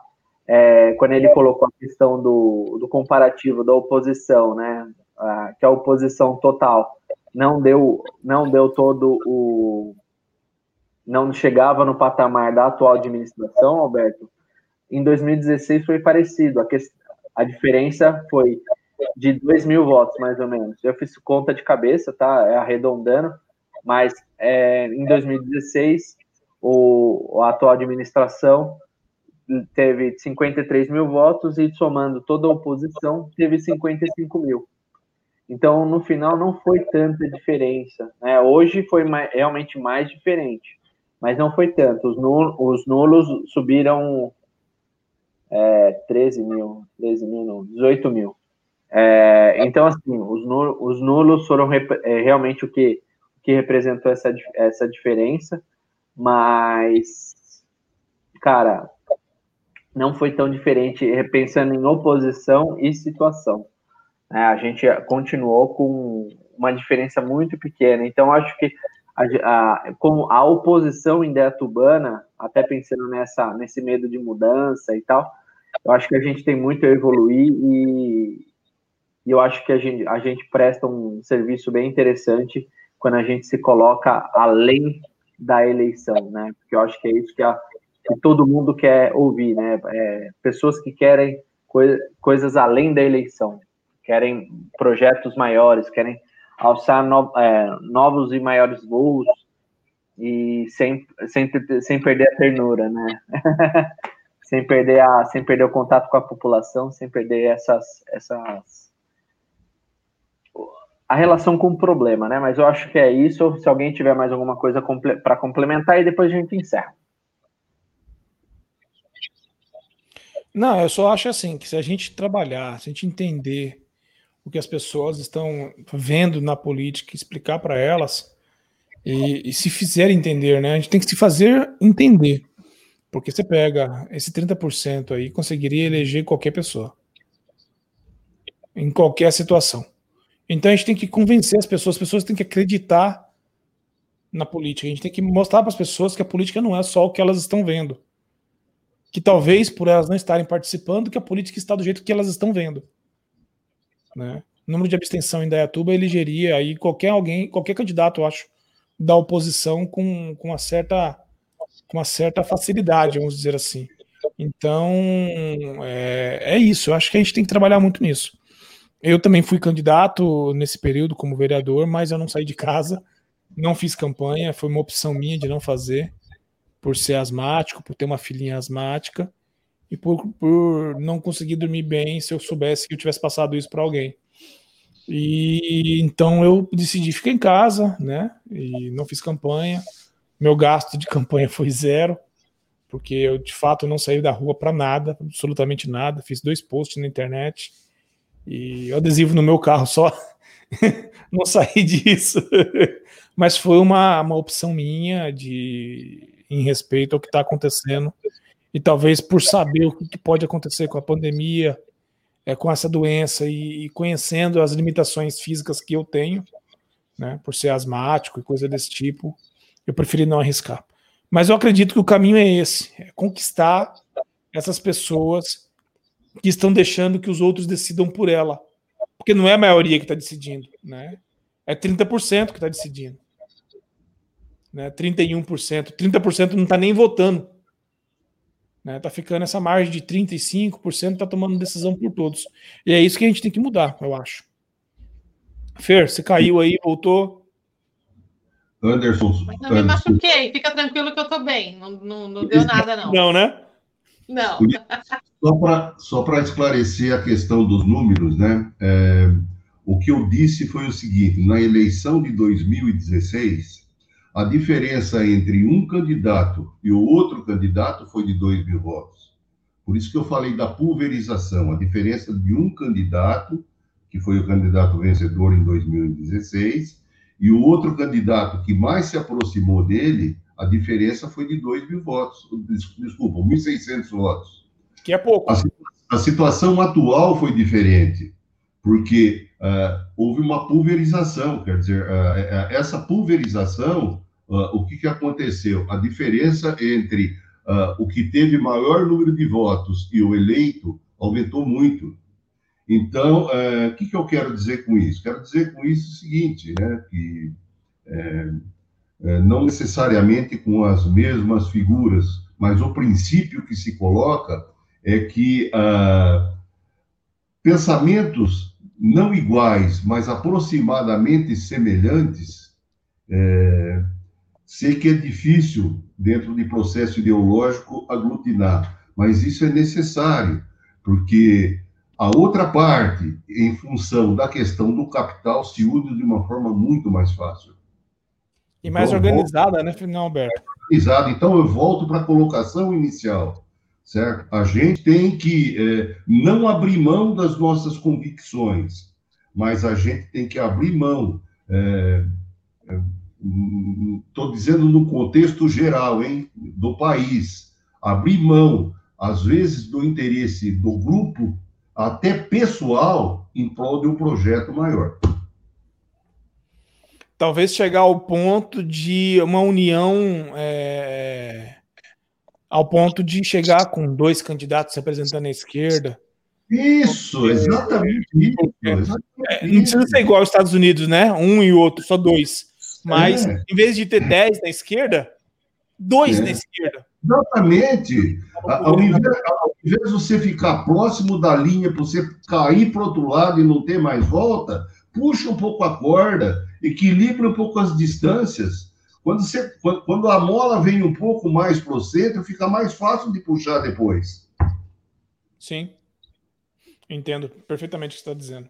é quando ele colocou a questão do, do comparativo da oposição, né? Que a oposição total não deu não deu todo o não chegava no patamar da atual administração, Alberto. Em 2016 foi parecido. A, que, a diferença foi de 2 mil votos, mais ou menos. Eu fiz conta de cabeça, tá? É arredondando, mas é, em 2016, o, a atual administração teve 53 mil votos e, somando toda a oposição, teve 55 mil. Então, no final, não foi tanta diferença. Né? Hoje foi mais, realmente mais diferente, mas não foi tanto. Os, nulos, os nulos subiram é, 13 mil, 13 mil, não, 18 mil. É, então, assim, os, nulos, os nulos foram é, realmente o que, que representou essa, essa diferença, mas, cara, não foi tão diferente pensando em oposição e situação. É, a gente continuou com uma diferença muito pequena, então acho que a, a, como a oposição indetubana, até pensando nessa, nesse medo de mudança e tal, eu acho que a gente tem muito a evoluir e, e eu acho que a gente, a gente presta um serviço bem interessante quando a gente se coloca além da eleição, né? Porque eu acho que é isso que, a, que todo mundo quer ouvir, né? É, pessoas que querem coi coisas além da eleição, querem projetos maiores, querem alçar no, é, novos e maiores voos e sem, sem, sem perder a ternura, né? sem perder a sem perder o contato com a população, sem perder essas essas a relação com o problema, né? Mas eu acho que é isso. Se alguém tiver mais alguma coisa para complementar, e depois a gente encerra. Não, eu só acho assim que se a gente trabalhar, se a gente entender o que as pessoas estão vendo na política, explicar para elas e, e, se fizer entender, né? A gente tem que se fazer entender, porque você pega esse 30% aí, conseguiria eleger qualquer pessoa em qualquer situação. Então a gente tem que convencer as pessoas, as pessoas têm que acreditar na política. A gente tem que mostrar para as pessoas que a política não é só o que elas estão vendo. Que talvez por elas não estarem participando, que a política está do jeito que elas estão vendo. Né? O número de abstenção em Dayatuba elegeria aí qualquer alguém, qualquer candidato, eu acho, da oposição com, com uma certa com uma certa facilidade, vamos dizer assim. Então, é, é isso. Eu acho que a gente tem que trabalhar muito nisso. eu também fui candidato nesse período como vereador, mas eu não saí de casa, não fiz campanha, foi uma opção minha de não fazer, por ser asmático, por ter uma filhinha asmática e por, por não conseguir dormir bem se eu soubesse que eu tivesse passado isso para alguém. E então eu decidi ficar em casa, né? E não fiz campanha. Meu gasto de campanha foi zero, porque eu de fato não saí da rua para nada, absolutamente nada. Fiz dois posts na internet e adesivo no meu carro só. não saí disso. Mas foi uma, uma opção minha de em respeito ao que está acontecendo e talvez por saber o que pode acontecer com a pandemia, é, com essa doença e, e, conhecendo as limitações físicas que eu tenho, né, por ser asmático e coisa desse tipo, eu preferi não arriscar. Mas eu acredito que o caminho é esse: é conquistar essas pessoas que estão deixando que os outros decidam por ela. Porque não é a maioria que está decidindo, né? É 30% que está decidindo. Né? 31%. 30% não está nem votando. Né? Tá ficando essa margem de 35%, tá tomando decisão por todos. E é isso que a gente tem que mudar, eu acho. Fer, você caiu aí, voltou. Anderson. Mas não me machuquei, fica tranquilo que eu tô bem. Não, não, não deu nada, não. Não, né? Não. Só para esclarecer a questão dos números, né? É, o que eu disse foi o seguinte: na eleição de 2016, a diferença entre um candidato e o outro candidato foi de 2 mil votos. Por isso que eu falei da pulverização, a diferença de um candidato, que foi o candidato vencedor em 2016, e o outro candidato que mais se aproximou dele, a diferença foi de 2 mil votos. Desculpa, 1.600 votos. Que é pouco. A, a situação atual foi diferente, porque uh, houve uma pulverização, quer dizer, uh, essa pulverização Uh, o que, que aconteceu? A diferença entre uh, o que teve maior número de votos e o eleito aumentou muito. Então, uh, o que, que eu quero dizer com isso? Quero dizer com isso o seguinte, né, que é, é, não necessariamente com as mesmas figuras, mas o princípio que se coloca é que pensamentos não iguais, mas aproximadamente semelhantes, é, Sei que é difícil, dentro de processo ideológico, aglutinar, mas isso é necessário, porque a outra parte, em função da questão do capital, se une de uma forma muito mais fácil. E mais então, organizada, volto... né, Alberto? Organizada. Então, eu volto para a colocação inicial, certo? A gente tem que é, não abrir mão das nossas convicções, mas a gente tem que abrir mão. É, é, estou dizendo no contexto geral, hein, do país, abrir mão, às vezes, do interesse do grupo, até pessoal, em prol de um projeto maior. Talvez chegar ao ponto de uma união, é, ao ponto de chegar com dois candidatos representando a esquerda. Isso, exatamente isso. Exatamente é, não precisa ser igual aos Estados Unidos, né? Um e outro, só dois. Mas é. em vez de ter 10 na esquerda, dois é. na esquerda. Exatamente. Ao invés, ao invés de você ficar próximo da linha para você cair para o outro lado e não ter mais volta, puxa um pouco a corda, equilibra um pouco as distâncias. Quando, você, quando a mola vem um pouco mais para o centro, fica mais fácil de puxar depois. Sim. Entendo perfeitamente o que você está dizendo.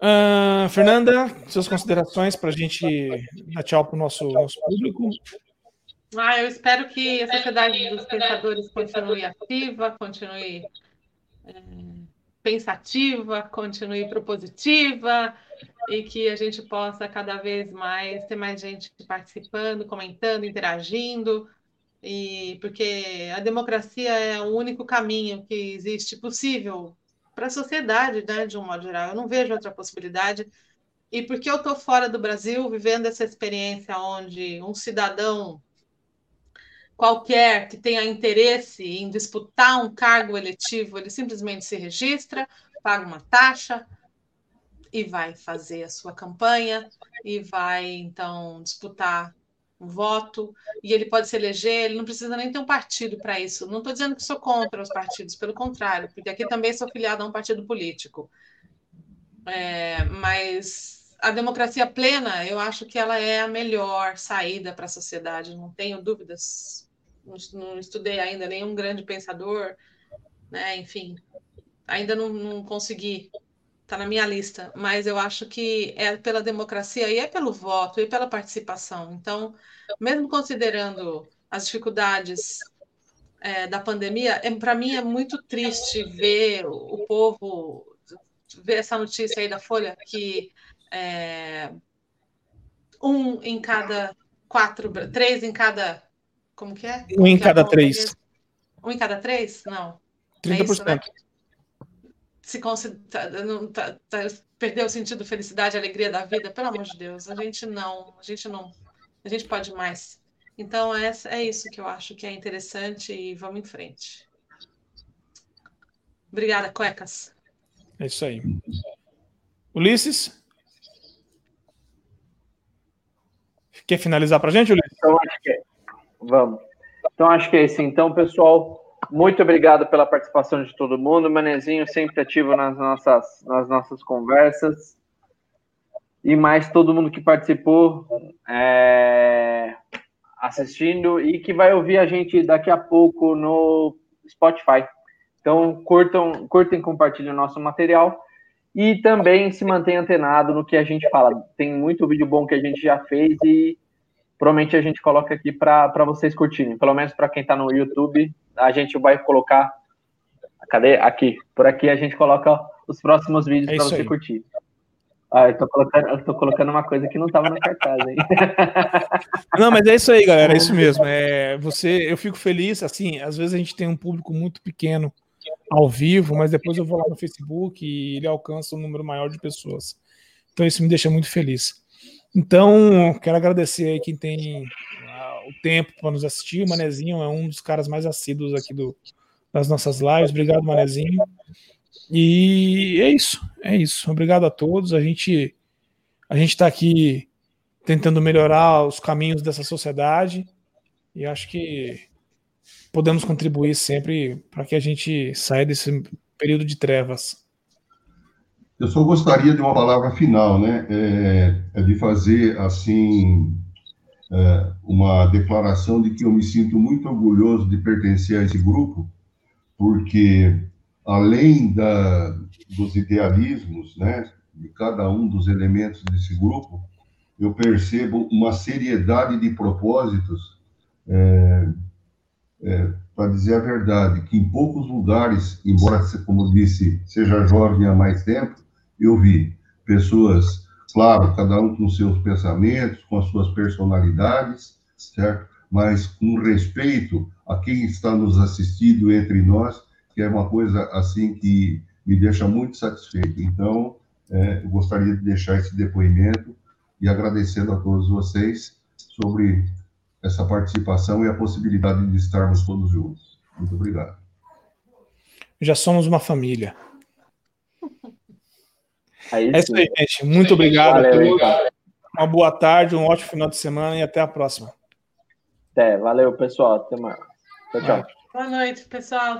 Uh, Fernanda, suas considerações para a gente dar tchau para o nosso, nosso público. Ah, eu espero que a Sociedade dos Pensadores continue ativa, continue é, pensativa, continue propositiva e que a gente possa cada vez mais ter mais gente participando, comentando, interagindo, e porque a democracia é o único caminho que existe possível para a sociedade, né, de um modo geral. Eu não vejo outra possibilidade. E porque eu estou fora do Brasil, vivendo essa experiência onde um cidadão qualquer que tenha interesse em disputar um cargo eletivo, ele simplesmente se registra, paga uma taxa e vai fazer a sua campanha e vai então disputar um voto, e ele pode se eleger, ele não precisa nem ter um partido para isso. Não estou dizendo que sou contra os partidos, pelo contrário, porque aqui também sou filiado a um partido político. É, mas a democracia plena, eu acho que ela é a melhor saída para a sociedade, não tenho dúvidas. Não, não, estudei ainda nenhum grande pensador, né? enfim, ainda não, não consegui está na minha lista, mas eu acho que é pela democracia e é pelo voto e pela participação. Então, mesmo considerando as dificuldades é, da pandemia, é, para mim é muito triste ver o, o, povo ver essa notícia aí da Folha que é, um em cada quatro, três em cada, como que é? Um em cada três. Um em cada três? Não. 30%. É isso, né? Se não, tá, tá, perdeu o sentido felicidade, alegria da vida, pelo amor de Deus, a gente não, a gente não, a gente pode mais. Então é, é isso que eu acho que é interessante e vamos em frente. Obrigada, cuecas. É isso aí. Ulisses? Quer finalizar para a gente, Ulisses? Então, acho que é. Vamos. Então, acho que é isso. Então, pessoal, muito obrigado pela participação de todo mundo. Manezinho sempre ativo nas nossas, nas nossas conversas. E mais todo mundo que participou é, assistindo e que vai ouvir a gente daqui a pouco no Spotify. Então, curtam, curtem e compartilhem o nosso material. E também se mantenha antenado no que a gente fala. Tem muito vídeo bom que a gente já fez e provavelmente a gente coloca aqui para vocês curtirem. Pelo menos para quem está no YouTube, a gente vai colocar. Cadê? Aqui. Por aqui a gente coloca os próximos vídeos é para você aí. curtir. Ah, eu tô, colocando, eu tô colocando uma coisa que não estava no cartaz, hein? Não, mas é isso aí, galera. É isso mesmo. É, você, eu fico feliz, assim, às vezes a gente tem um público muito pequeno ao vivo, mas depois eu vou lá no Facebook e ele alcança um número maior de pessoas. Então isso me deixa muito feliz. Então, quero agradecer aí quem tem tempo para nos assistir. O Manezinho é um dos caras mais assíduos aqui do, das nossas lives. Obrigado, Manezinho. E é isso, é isso. Obrigado a todos. A gente a gente está aqui tentando melhorar os caminhos dessa sociedade e acho que podemos contribuir sempre para que a gente saia desse período de trevas. Eu só gostaria de uma palavra final, né? É, é de fazer assim é, uma declaração de que eu me sinto muito orgulhoso de pertencer a esse grupo, porque além da, dos idealismos, né, de cada um dos elementos desse grupo, eu percebo uma seriedade de propósitos, é, é, para dizer a verdade, que em poucos lugares, embora, como disse, seja jovem há mais tempo, eu vi pessoas Claro, cada um com seus pensamentos, com as suas personalidades, certo? Mas com respeito a quem está nos assistindo entre nós, que é uma coisa assim que me deixa muito satisfeito. Então, é, eu gostaria de deixar esse depoimento e agradecendo a todos vocês sobre essa participação e a possibilidade de estarmos todos juntos. Muito obrigado. Já somos uma família. É, é isso aí, gente. Muito obrigado valeu. Uma boa tarde, um ótimo final de semana e até a próxima. Até, valeu, pessoal. Até mais. Tchau, tchau. Boa noite, pessoal.